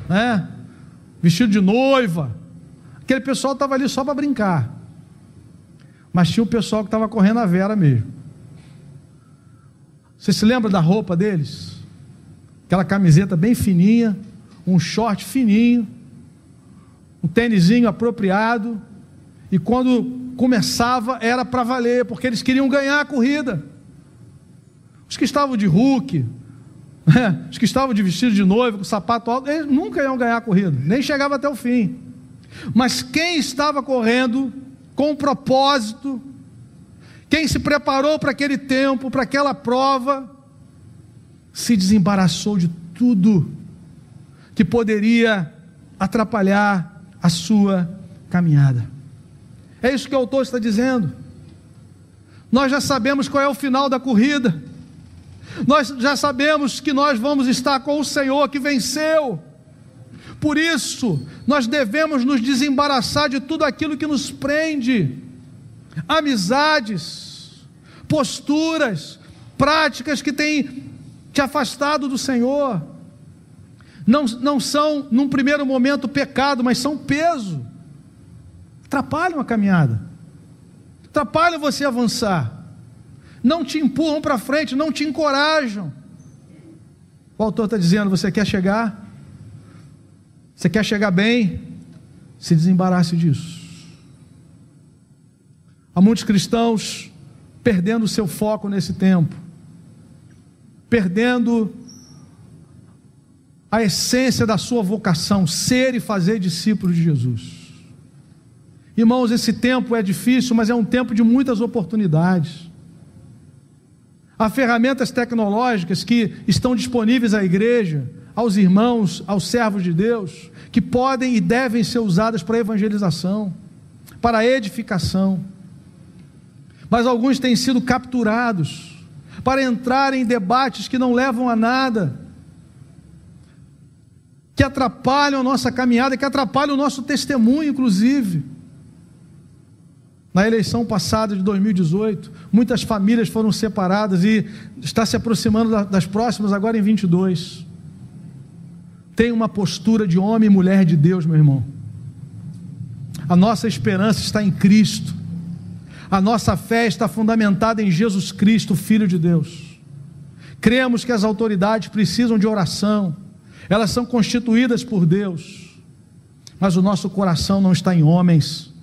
né? Vestido de noiva. Aquele pessoal estava ali só para brincar. Mas tinha o pessoal que estava correndo a vera mesmo. Você se lembra da roupa deles? Aquela camiseta bem fininha, um short fininho um tênisinho apropriado, e quando começava era para valer, porque eles queriam ganhar a corrida. Os que estavam de Hulk, né, os que estavam de vestido de noivo, com sapato alto, eles nunca iam ganhar a corrida, nem chegava até o fim. Mas quem estava correndo com um propósito, quem se preparou para aquele tempo, para aquela prova, se desembaraçou de tudo que poderia atrapalhar a sua caminhada. É isso que o autor está dizendo. Nós já sabemos qual é o final da corrida. Nós já sabemos que nós vamos estar com o Senhor que venceu. Por isso, nós devemos nos desembaraçar de tudo aquilo que nos prende amizades, posturas, práticas que têm te afastado do Senhor não, não são, num primeiro momento, pecado, mas são peso. Atrapalham a caminhada, atrapalham você avançar, não te empurram para frente, não te encorajam. O autor está dizendo: você quer chegar? Você quer chegar bem? Se desembarace disso. Há muitos cristãos perdendo o seu foco nesse tempo, perdendo a essência da sua vocação, ser e fazer discípulos de Jesus. Irmãos, esse tempo é difícil, mas é um tempo de muitas oportunidades. Há ferramentas tecnológicas que estão disponíveis à igreja, aos irmãos, aos servos de Deus, que podem e devem ser usadas para evangelização, para edificação. Mas alguns têm sido capturados para entrar em debates que não levam a nada que atrapalham a nossa caminhada, que atrapalham o nosso testemunho, inclusive. Na eleição passada de 2018, muitas famílias foram separadas e está se aproximando das próximas agora em 22. Tem uma postura de homem e mulher de Deus, meu irmão. A nossa esperança está em Cristo. A nossa fé está fundamentada em Jesus Cristo, Filho de Deus. Cremos que as autoridades precisam de oração elas são constituídas por Deus, mas o nosso coração não está em homens.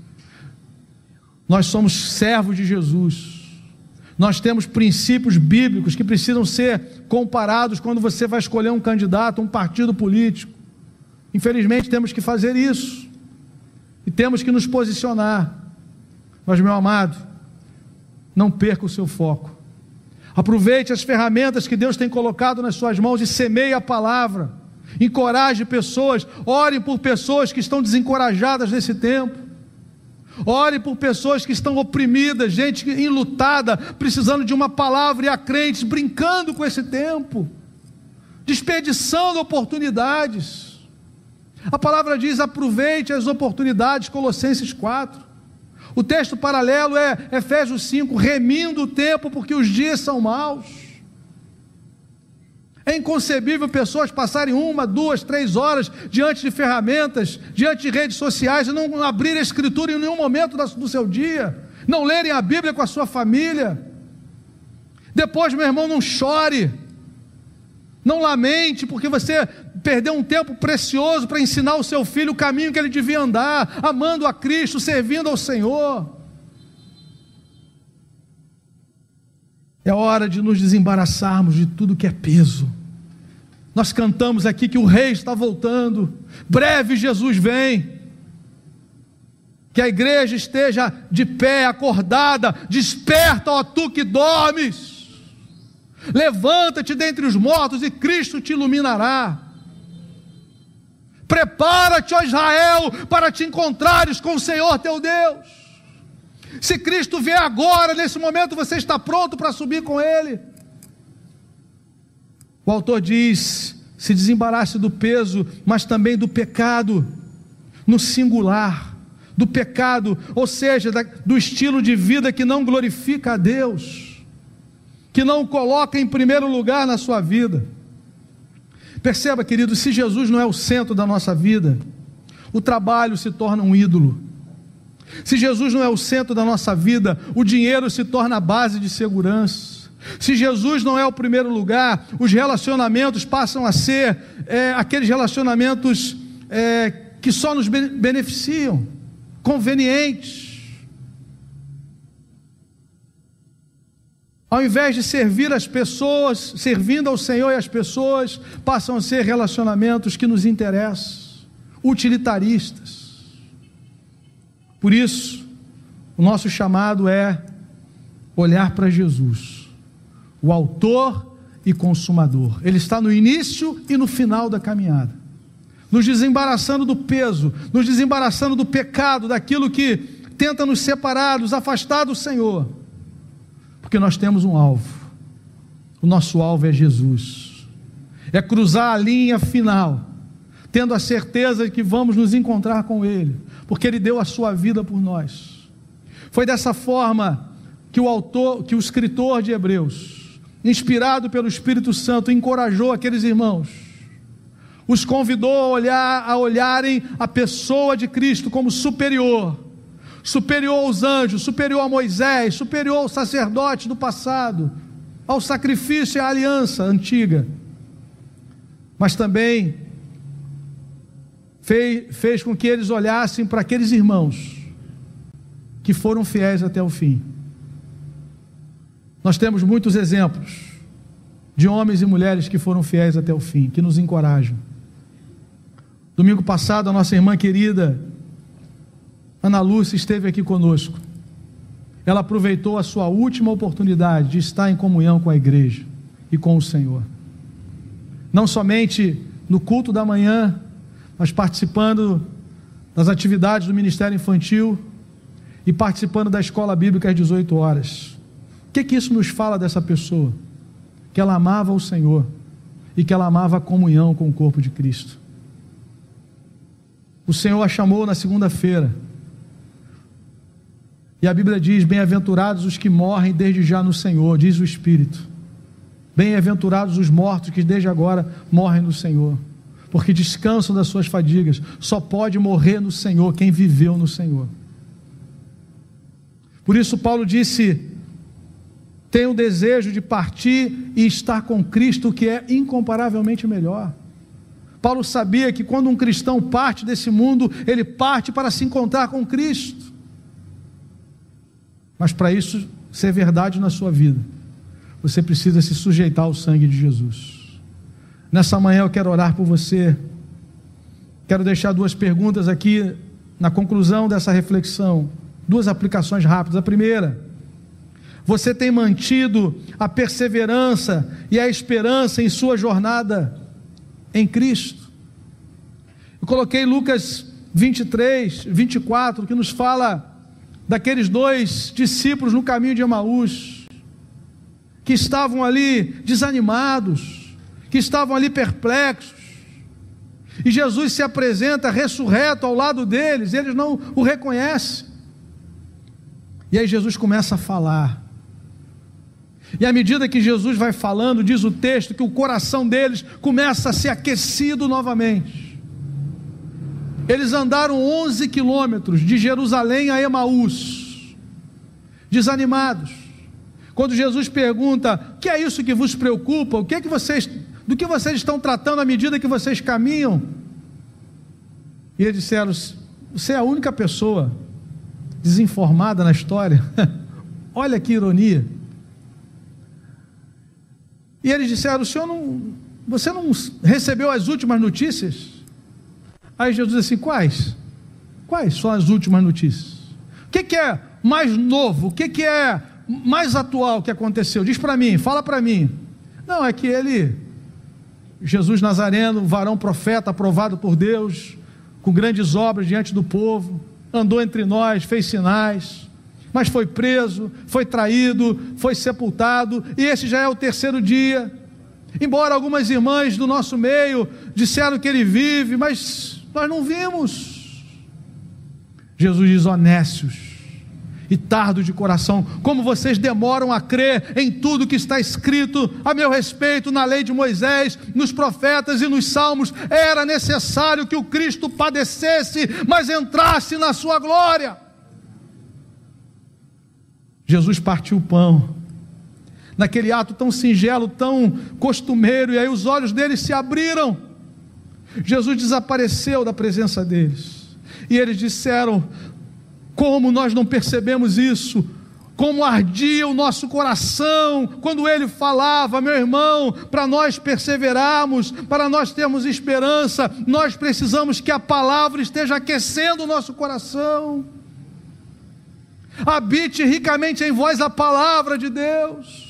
Nós somos servos de Jesus. Nós temos princípios bíblicos que precisam ser comparados quando você vai escolher um candidato, um partido político. Infelizmente, temos que fazer isso. E temos que nos posicionar. Mas, meu amado, não perca o seu foco. Aproveite as ferramentas que Deus tem colocado nas suas mãos e semeie a palavra encoraje pessoas, ore por pessoas que estão desencorajadas nesse tempo. Ore por pessoas que estão oprimidas, gente enlutada, precisando de uma palavra e a crentes brincando com esse tempo, desperdiçando oportunidades. A palavra diz: aproveite as oportunidades, Colossenses 4. O texto paralelo é Efésios 5, remindo o tempo, porque os dias são maus. É inconcebível pessoas passarem uma, duas, três horas diante de ferramentas, diante de redes sociais e não abrir a escritura em nenhum momento do seu dia, não lerem a Bíblia com a sua família. Depois, meu irmão, não chore, não lamente, porque você perdeu um tempo precioso para ensinar o seu filho o caminho que ele devia andar, amando a Cristo, servindo ao Senhor. É hora de nos desembaraçarmos de tudo que é peso. Nós cantamos aqui que o Rei está voltando, breve Jesus vem. Que a igreja esteja de pé, acordada, desperta, ó tu que dormes. Levanta-te dentre os mortos e Cristo te iluminará. Prepara-te, ó Israel, para te encontrares com o Senhor teu Deus. Se Cristo vier agora, nesse momento, você está pronto para subir com Ele. O autor diz: se desembarace do peso, mas também do pecado, no singular, do pecado, ou seja, do estilo de vida que não glorifica a Deus, que não o coloca em primeiro lugar na sua vida. Perceba, querido, se Jesus não é o centro da nossa vida, o trabalho se torna um ídolo, se Jesus não é o centro da nossa vida, o dinheiro se torna a base de segurança. Se Jesus não é o primeiro lugar, os relacionamentos passam a ser é, aqueles relacionamentos é, que só nos beneficiam, convenientes. Ao invés de servir as pessoas, servindo ao Senhor e às pessoas, passam a ser relacionamentos que nos interessam, utilitaristas. Por isso, o nosso chamado é olhar para Jesus, o Autor e Consumador. Ele está no início e no final da caminhada, nos desembaraçando do peso, nos desembaraçando do pecado, daquilo que tenta nos separar, nos afastar do Senhor, porque nós temos um alvo. O nosso alvo é Jesus, é cruzar a linha final, tendo a certeza de que vamos nos encontrar com Ele porque ele deu a sua vida por nós. Foi dessa forma que o autor, que o escritor de Hebreus, inspirado pelo Espírito Santo, encorajou aqueles irmãos, os convidou a olhar, a olharem a pessoa de Cristo como superior, superior aos anjos, superior a Moisés, superior ao sacerdote do passado, ao sacrifício e à aliança antiga, mas também fez, fez com que eles olhassem para aqueles irmãos que foram fiéis até o fim. Nós temos muitos exemplos de homens e mulheres que foram fiéis até o fim, que nos encorajam. Domingo passado, a nossa irmã querida Ana Lúcia esteve aqui conosco. Ela aproveitou a sua última oportunidade de estar em comunhão com a igreja e com o Senhor. Não somente no culto da manhã, mas participando das atividades do Ministério Infantil e participando da escola bíblica às 18 horas. Que, que isso nos fala dessa pessoa? Que ela amava o Senhor e que ela amava a comunhão com o corpo de Cristo. O Senhor a chamou na segunda-feira. E a Bíblia diz: Bem-aventurados os que morrem desde já no Senhor, diz o Espírito. Bem-aventurados os mortos que desde agora morrem no Senhor porque descansam das suas fadigas. Só pode morrer no Senhor quem viveu no Senhor. Por isso, Paulo disse: tenho o desejo de partir e estar com Cristo, que é incomparavelmente melhor. Paulo sabia que quando um cristão parte desse mundo, ele parte para se encontrar com Cristo. Mas para isso ser verdade na sua vida, você precisa se sujeitar ao sangue de Jesus. Nessa manhã eu quero orar por você. Quero deixar duas perguntas aqui na conclusão dessa reflexão. Duas aplicações rápidas. A primeira, você tem mantido a perseverança e a esperança em sua jornada em Cristo? Eu coloquei Lucas 23, 24, que nos fala daqueles dois discípulos no caminho de Emaús, que estavam ali desanimados, que estavam ali perplexos. E Jesus se apresenta ressurreto ao lado deles, eles não o reconhecem. E aí Jesus começa a falar. E à medida que Jesus vai falando, diz o texto que o coração deles começa a ser aquecido novamente. Eles andaram 11 quilômetros de Jerusalém a Emaús, desanimados. Quando Jesus pergunta: "O que é isso que vos preocupa? O que é que vocês, do que vocês estão tratando à medida que vocês caminham?" E eles disseram: "Você é a única pessoa desinformada na história." Olha que ironia. E eles disseram: O senhor não, você não recebeu as últimas notícias? Aí Jesus disse assim: Quais? Quais são as últimas notícias? O que, que é mais novo? O que, que é mais atual que aconteceu? Diz para mim, fala para mim. Não, é que ele, Jesus Nazareno, varão profeta, aprovado por Deus, com grandes obras diante do povo, andou entre nós, fez sinais, mas foi preso, foi traído, foi sepultado, e esse já é o terceiro dia. Embora algumas irmãs do nosso meio disseram que ele vive, mas nós não vimos. Jesus diz: honestos e tardo de coração, como vocês demoram a crer em tudo que está escrito a meu respeito na lei de Moisés, nos profetas e nos salmos, era necessário que o Cristo padecesse, mas entrasse na sua glória. Jesus partiu o pão, naquele ato tão singelo, tão costumeiro, e aí os olhos deles se abriram. Jesus desapareceu da presença deles, e eles disseram: Como nós não percebemos isso? Como ardia o nosso coração quando ele falava, meu irmão, para nós perseverarmos, para nós termos esperança, nós precisamos que a palavra esteja aquecendo o nosso coração habite ricamente em vós a palavra de Deus.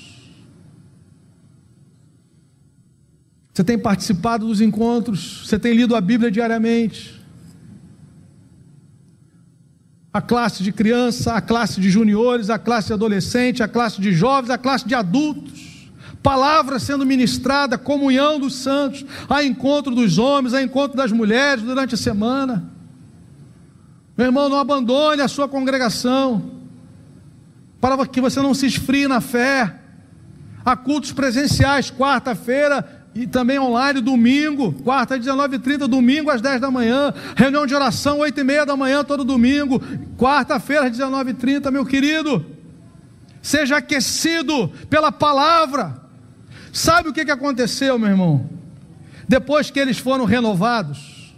Você tem participado dos encontros, você tem lido a Bíblia diariamente. A classe de criança, a classe de juniores, a classe de adolescente, a classe de jovens, a classe de adultos. Palavra sendo ministrada, comunhão dos santos, a encontro dos homens, a encontro das mulheres durante a semana. Meu irmão, não abandone a sua congregação para que você não se esfrie na fé. Há cultos presenciais, quarta-feira e também online, domingo, quarta às 19h30, domingo às 10 da manhã, reunião de oração, 8 e meia da manhã, todo domingo, quarta-feira às 19h30, meu querido, seja aquecido pela palavra. Sabe o que aconteceu, meu irmão? Depois que eles foram renovados,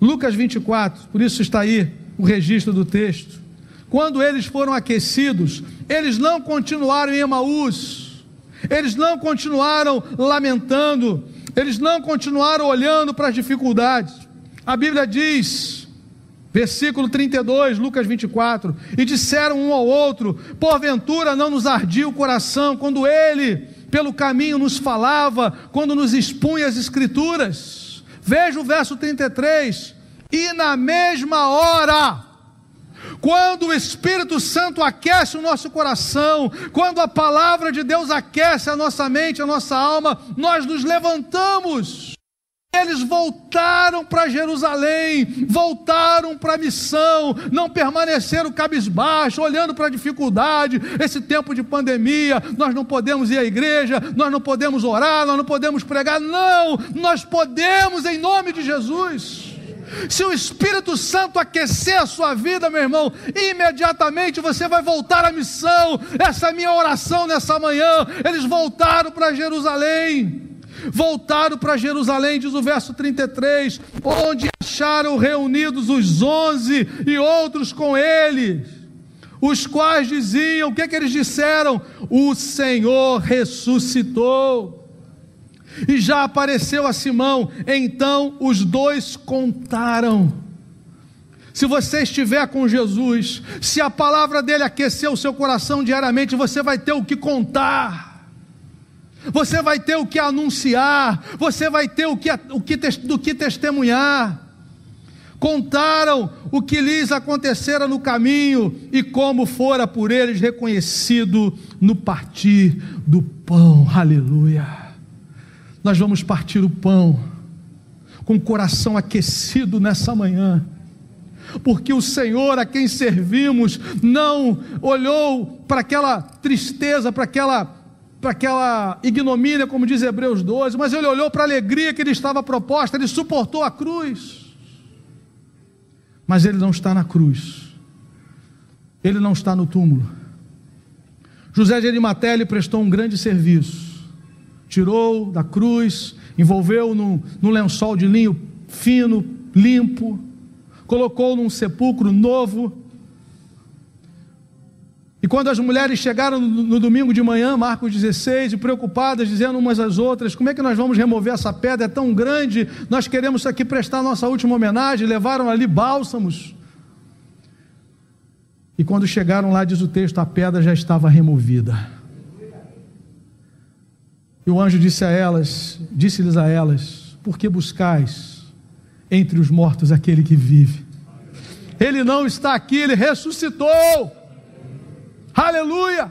Lucas 24, por isso está aí o registro do texto. Quando eles foram aquecidos, eles não continuaram em Emaús, eles não continuaram lamentando, eles não continuaram olhando para as dificuldades. A Bíblia diz, versículo 32, Lucas 24: E disseram um ao outro: Porventura não nos ardia o coração quando ele, pelo caminho, nos falava, quando nos expunha as Escrituras. Veja o verso 33: E na mesma hora, quando o Espírito Santo aquece o nosso coração, quando a palavra de Deus aquece a nossa mente, a nossa alma, nós nos levantamos. Eles voltaram para Jerusalém, voltaram para a missão, não permaneceram cabisbaixo, olhando para a dificuldade, esse tempo de pandemia, nós não podemos ir à igreja, nós não podemos orar, nós não podemos pregar, não, nós podemos em nome de Jesus. Se o Espírito Santo aquecer a sua vida, meu irmão, imediatamente você vai voltar à missão. Essa é a minha oração nessa manhã. Eles voltaram para Jerusalém. Voltaram para Jerusalém, diz o verso 33, onde acharam reunidos os onze e outros com eles, os quais diziam: o que, é que eles disseram? O Senhor ressuscitou e já apareceu a Simão. Então os dois contaram. Se você estiver com Jesus, se a palavra dele aquecer o seu coração diariamente, você vai ter o que contar, você vai ter o que anunciar, você vai ter o que, o que, do que testemunhar. Contaram o que lhes acontecera no caminho e como fora por eles reconhecido no partir do pão. Aleluia nós vamos partir o pão com o coração aquecido nessa manhã, porque o Senhor a quem servimos não olhou para aquela tristeza, para aquela para aquela ignomínia, como diz Hebreus 12, mas ele olhou para a alegria que lhe estava proposta, ele suportou a cruz. Mas ele não está na cruz, ele não está no túmulo. José de Arimatéia prestou um grande serviço, tirou da cruz, envolveu no, no lençol de linho fino, limpo, colocou num sepulcro novo, e quando as mulheres chegaram no, no, domingo de manhã, Marcos 16, e preocupadas, dizendo umas às outras: como é que nós vamos remover essa pedra? É tão grande, nós queremos aqui prestar nossa última homenagem. Levaram ali bálsamos. E quando chegaram lá, diz o texto, a pedra já estava removida. E o anjo disse a elas, disse-lhes a elas: Por que buscais entre os mortos aquele que vive? Ele não está aqui, ele ressuscitou. Aleluia!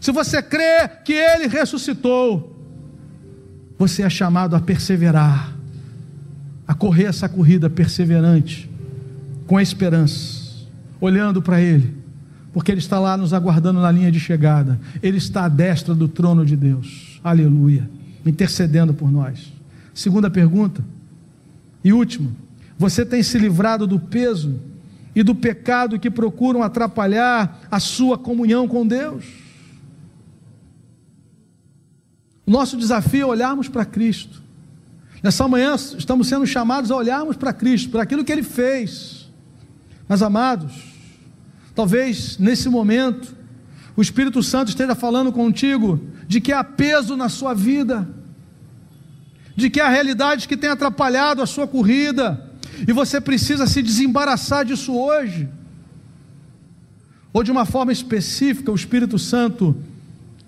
Se você crê que Ele ressuscitou, você é chamado a perseverar, a correr essa corrida perseverante, com esperança, olhando para Ele, porque Ele está lá nos aguardando na linha de chegada, Ele está à destra do trono de Deus, aleluia, intercedendo por nós. Segunda pergunta, e última: você tem se livrado do peso e do pecado que procuram atrapalhar a sua comunhão com Deus. Nosso desafio é olharmos para Cristo. Nessa manhã estamos sendo chamados a olharmos para Cristo, para aquilo que Ele fez. Mas amados, talvez nesse momento o Espírito Santo esteja falando contigo de que há peso na sua vida, de que há realidades que têm atrapalhado a sua corrida, e você precisa se desembaraçar disso hoje. Ou de uma forma específica, o Espírito Santo,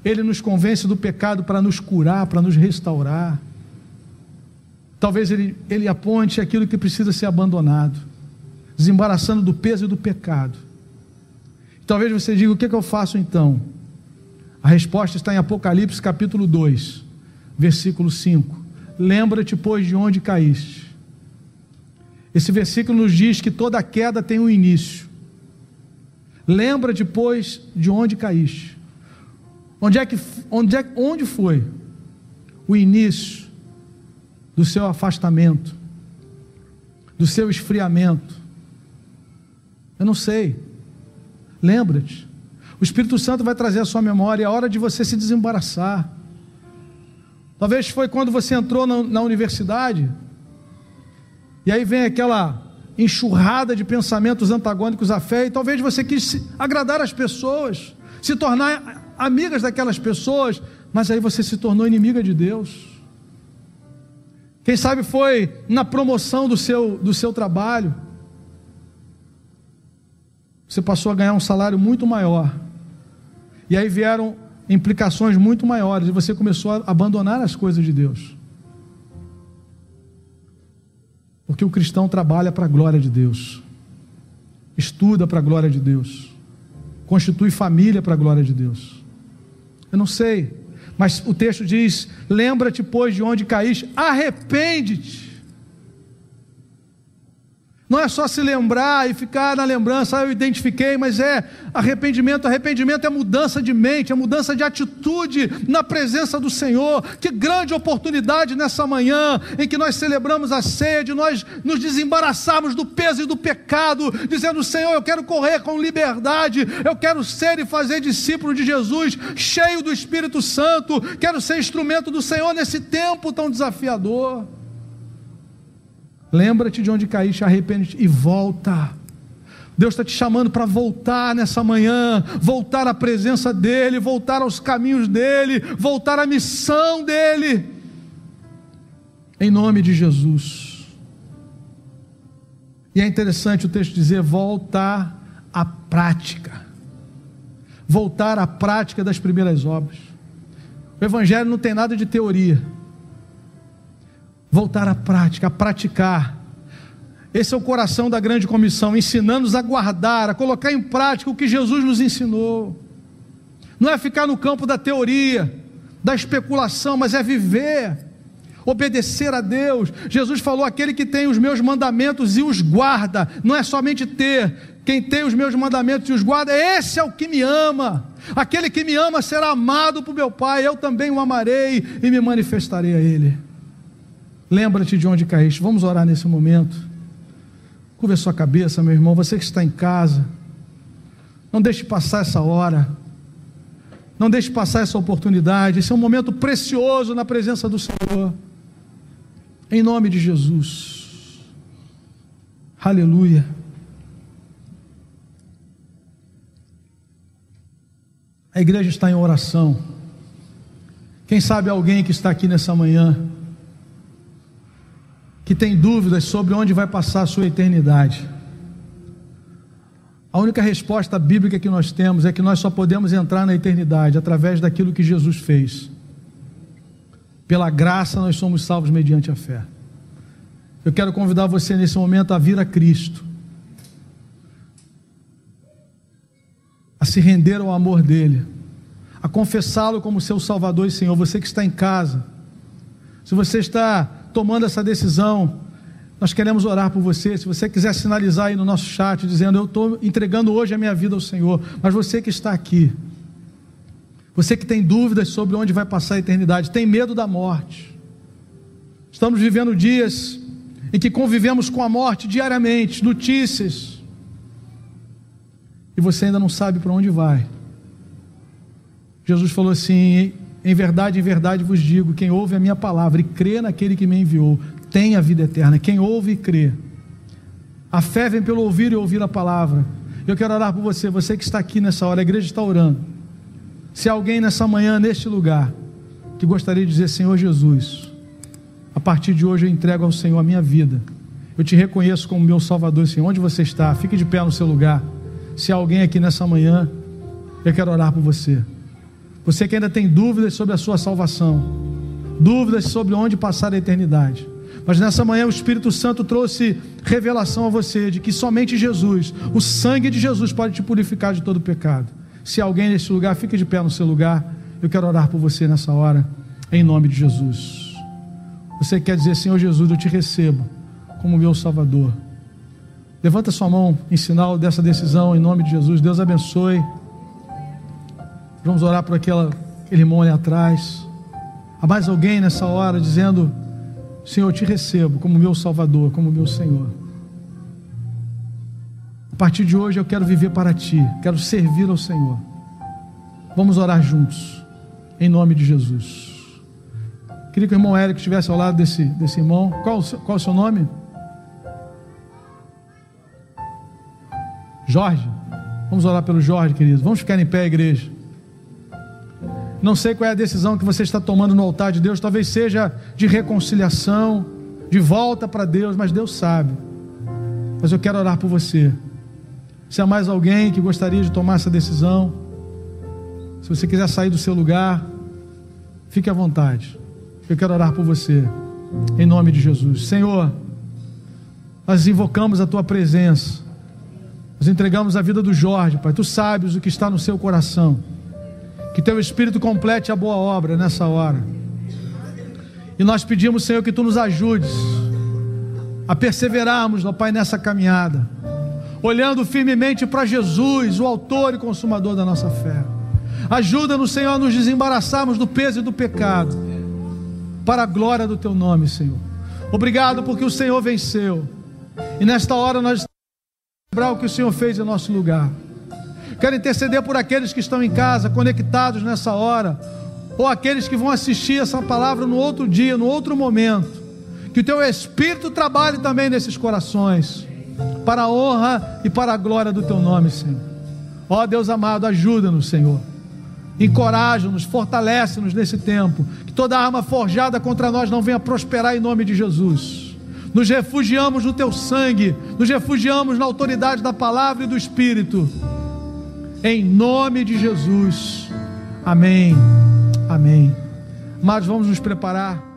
ele nos convence do pecado para nos curar, para nos restaurar. Talvez ele, ele aponte aquilo que precisa ser abandonado, desembaraçando do peso e do pecado. Talvez você diga: o que, é que eu faço então? A resposta está em Apocalipse capítulo 2, versículo 5. Lembra-te, pois, de onde caíste esse versículo nos diz que toda queda tem um início. Lembra depois de onde caíste. Onde é que onde, é, onde foi o início do seu afastamento, do seu esfriamento? Eu não sei. Lembra-te. O Espírito Santo vai trazer a sua memória, é hora de você se desembaraçar. Talvez foi quando você entrou na, na universidade, e aí vem aquela enxurrada de pensamentos antagônicos à fé, e talvez você quis agradar as pessoas, se tornar amigas daquelas pessoas, mas aí você se tornou inimiga de Deus. Quem sabe foi na promoção do seu, do seu trabalho. Você passou a ganhar um salário muito maior. E aí vieram implicações muito maiores, e você começou a abandonar as coisas de Deus. Porque o cristão trabalha para a glória de Deus, estuda para a glória de Deus, constitui família para a glória de Deus. Eu não sei, mas o texto diz: lembra-te, pois, de onde caíste, arrepende-te não é só se lembrar e ficar na lembrança, ah, eu identifiquei, mas é arrependimento. Arrependimento é mudança de mente, é mudança de atitude na presença do Senhor. Que grande oportunidade nessa manhã em que nós celebramos a ceia, de nós nos desembaraçarmos do peso e do pecado, dizendo: Senhor, eu quero correr com liberdade, eu quero ser e fazer discípulo de Jesus, cheio do Espírito Santo, quero ser instrumento do Senhor nesse tempo tão desafiador. Lembra-te de onde caíste, arrepende-te e volta. Deus está te chamando para voltar nessa manhã, voltar à presença dEle, voltar aos caminhos dEle, voltar à missão dEle, em nome de Jesus. E é interessante o texto dizer: voltar à prática, voltar à prática das primeiras obras. O Evangelho não tem nada de teoria voltar à prática, a praticar. Esse é o coração da grande comissão, ensinando-nos a guardar, a colocar em prática o que Jesus nos ensinou. Não é ficar no campo da teoria, da especulação, mas é viver, obedecer a Deus. Jesus falou: aquele que tem os meus mandamentos e os guarda, não é somente ter, Quem tem os meus mandamentos e os guarda, esse é o que me ama. Aquele que me ama será amado por meu Pai, eu também o amarei e me manifestarei a Ele. Lembra-te de onde caíste. Vamos orar nesse momento. Curva sua cabeça, meu irmão. Você que está em casa, não deixe passar essa hora. Não deixe passar essa oportunidade. Esse é um momento precioso na presença do Senhor. Em nome de Jesus. Aleluia. A igreja está em oração. Quem sabe alguém que está aqui nessa manhã, que tem dúvidas sobre onde vai passar a sua eternidade. A única resposta bíblica que nós temos é que nós só podemos entrar na eternidade através daquilo que Jesus fez. Pela graça nós somos salvos mediante a fé. Eu quero convidar você nesse momento a vir a Cristo. a se render ao amor dele, a confessá-lo como seu Salvador e Senhor. Você que está em casa, se você está tomando essa decisão, nós queremos orar por você. Se você quiser sinalizar aí no nosso chat, dizendo: Eu estou entregando hoje a minha vida ao Senhor, mas você que está aqui, você que tem dúvidas sobre onde vai passar a eternidade, tem medo da morte. Estamos vivendo dias em que convivemos com a morte diariamente, notícias, e você ainda não sabe para onde vai. Jesus falou assim: Em verdade, em verdade vos digo: quem ouve a minha palavra e crê naquele que me enviou, tem a vida eterna. Quem ouve e crê. A fé vem pelo ouvir e ouvir a palavra. Eu quero orar por você, você que está aqui nessa hora, a igreja está orando. Se alguém nessa manhã, neste lugar, que gostaria de dizer: Senhor Jesus, a partir de hoje eu entrego ao Senhor a minha vida. Eu te reconheço como meu Salvador, Senhor. Onde você está? Fique de pé no seu lugar. Se alguém aqui nessa manhã, eu quero orar por você. Você que ainda tem dúvidas sobre a sua salvação, dúvidas sobre onde passar a eternidade. Mas nessa manhã o Espírito Santo trouxe revelação a você de que somente Jesus, o sangue de Jesus, pode te purificar de todo pecado. Se alguém nesse lugar, fique de pé no seu lugar. Eu quero orar por você nessa hora, em nome de Jesus. Você quer dizer, Senhor Jesus, eu te recebo como meu Salvador. Levanta sua mão em sinal dessa decisão em nome de Jesus. Deus abençoe. Vamos orar por aquela, aquele irmão ali atrás. Há mais alguém nessa hora dizendo: Senhor, eu te recebo como meu Salvador, como meu Senhor. A partir de hoje eu quero viver para ti, quero servir ao Senhor. Vamos orar juntos, em nome de Jesus. Queria que o irmão Eric estivesse ao lado desse, desse irmão. Qual, qual o seu nome? Jorge, vamos orar pelo Jorge, querido. Vamos ficar em pé, igreja. Não sei qual é a decisão que você está tomando no altar de Deus, talvez seja de reconciliação, de volta para Deus, mas Deus sabe. Mas eu quero orar por você. Se há mais alguém que gostaria de tomar essa decisão, se você quiser sair do seu lugar, fique à vontade. Eu quero orar por você, em nome de Jesus. Senhor, nós invocamos a tua presença nós entregamos a vida do Jorge, Pai. Tu sabes o que está no seu coração. Que teu Espírito complete a boa obra nessa hora. E nós pedimos, Senhor, que tu nos ajudes a perseverarmos, ó Pai, nessa caminhada, olhando firmemente para Jesus, o Autor e Consumador da nossa fé. Ajuda-nos, Senhor, a nos desembaraçarmos do peso e do pecado, para a glória do Teu nome, Senhor. Obrigado porque o Senhor venceu. E nesta hora nós lembrar o que o Senhor fez em nosso lugar. Quero interceder por aqueles que estão em casa, conectados nessa hora, ou aqueles que vão assistir essa palavra no outro dia, no outro momento. Que o teu Espírito trabalhe também nesses corações, para a honra e para a glória do teu nome, Senhor. Ó Deus amado, ajuda-nos, Senhor. Encoraja-nos, fortalece-nos nesse tempo. Que toda arma forjada contra nós não venha prosperar em nome de Jesus nos refugiamos no teu sangue, nos refugiamos na autoridade da palavra e do Espírito. Em nome de Jesus. Amém. Amém. Mas vamos nos preparar.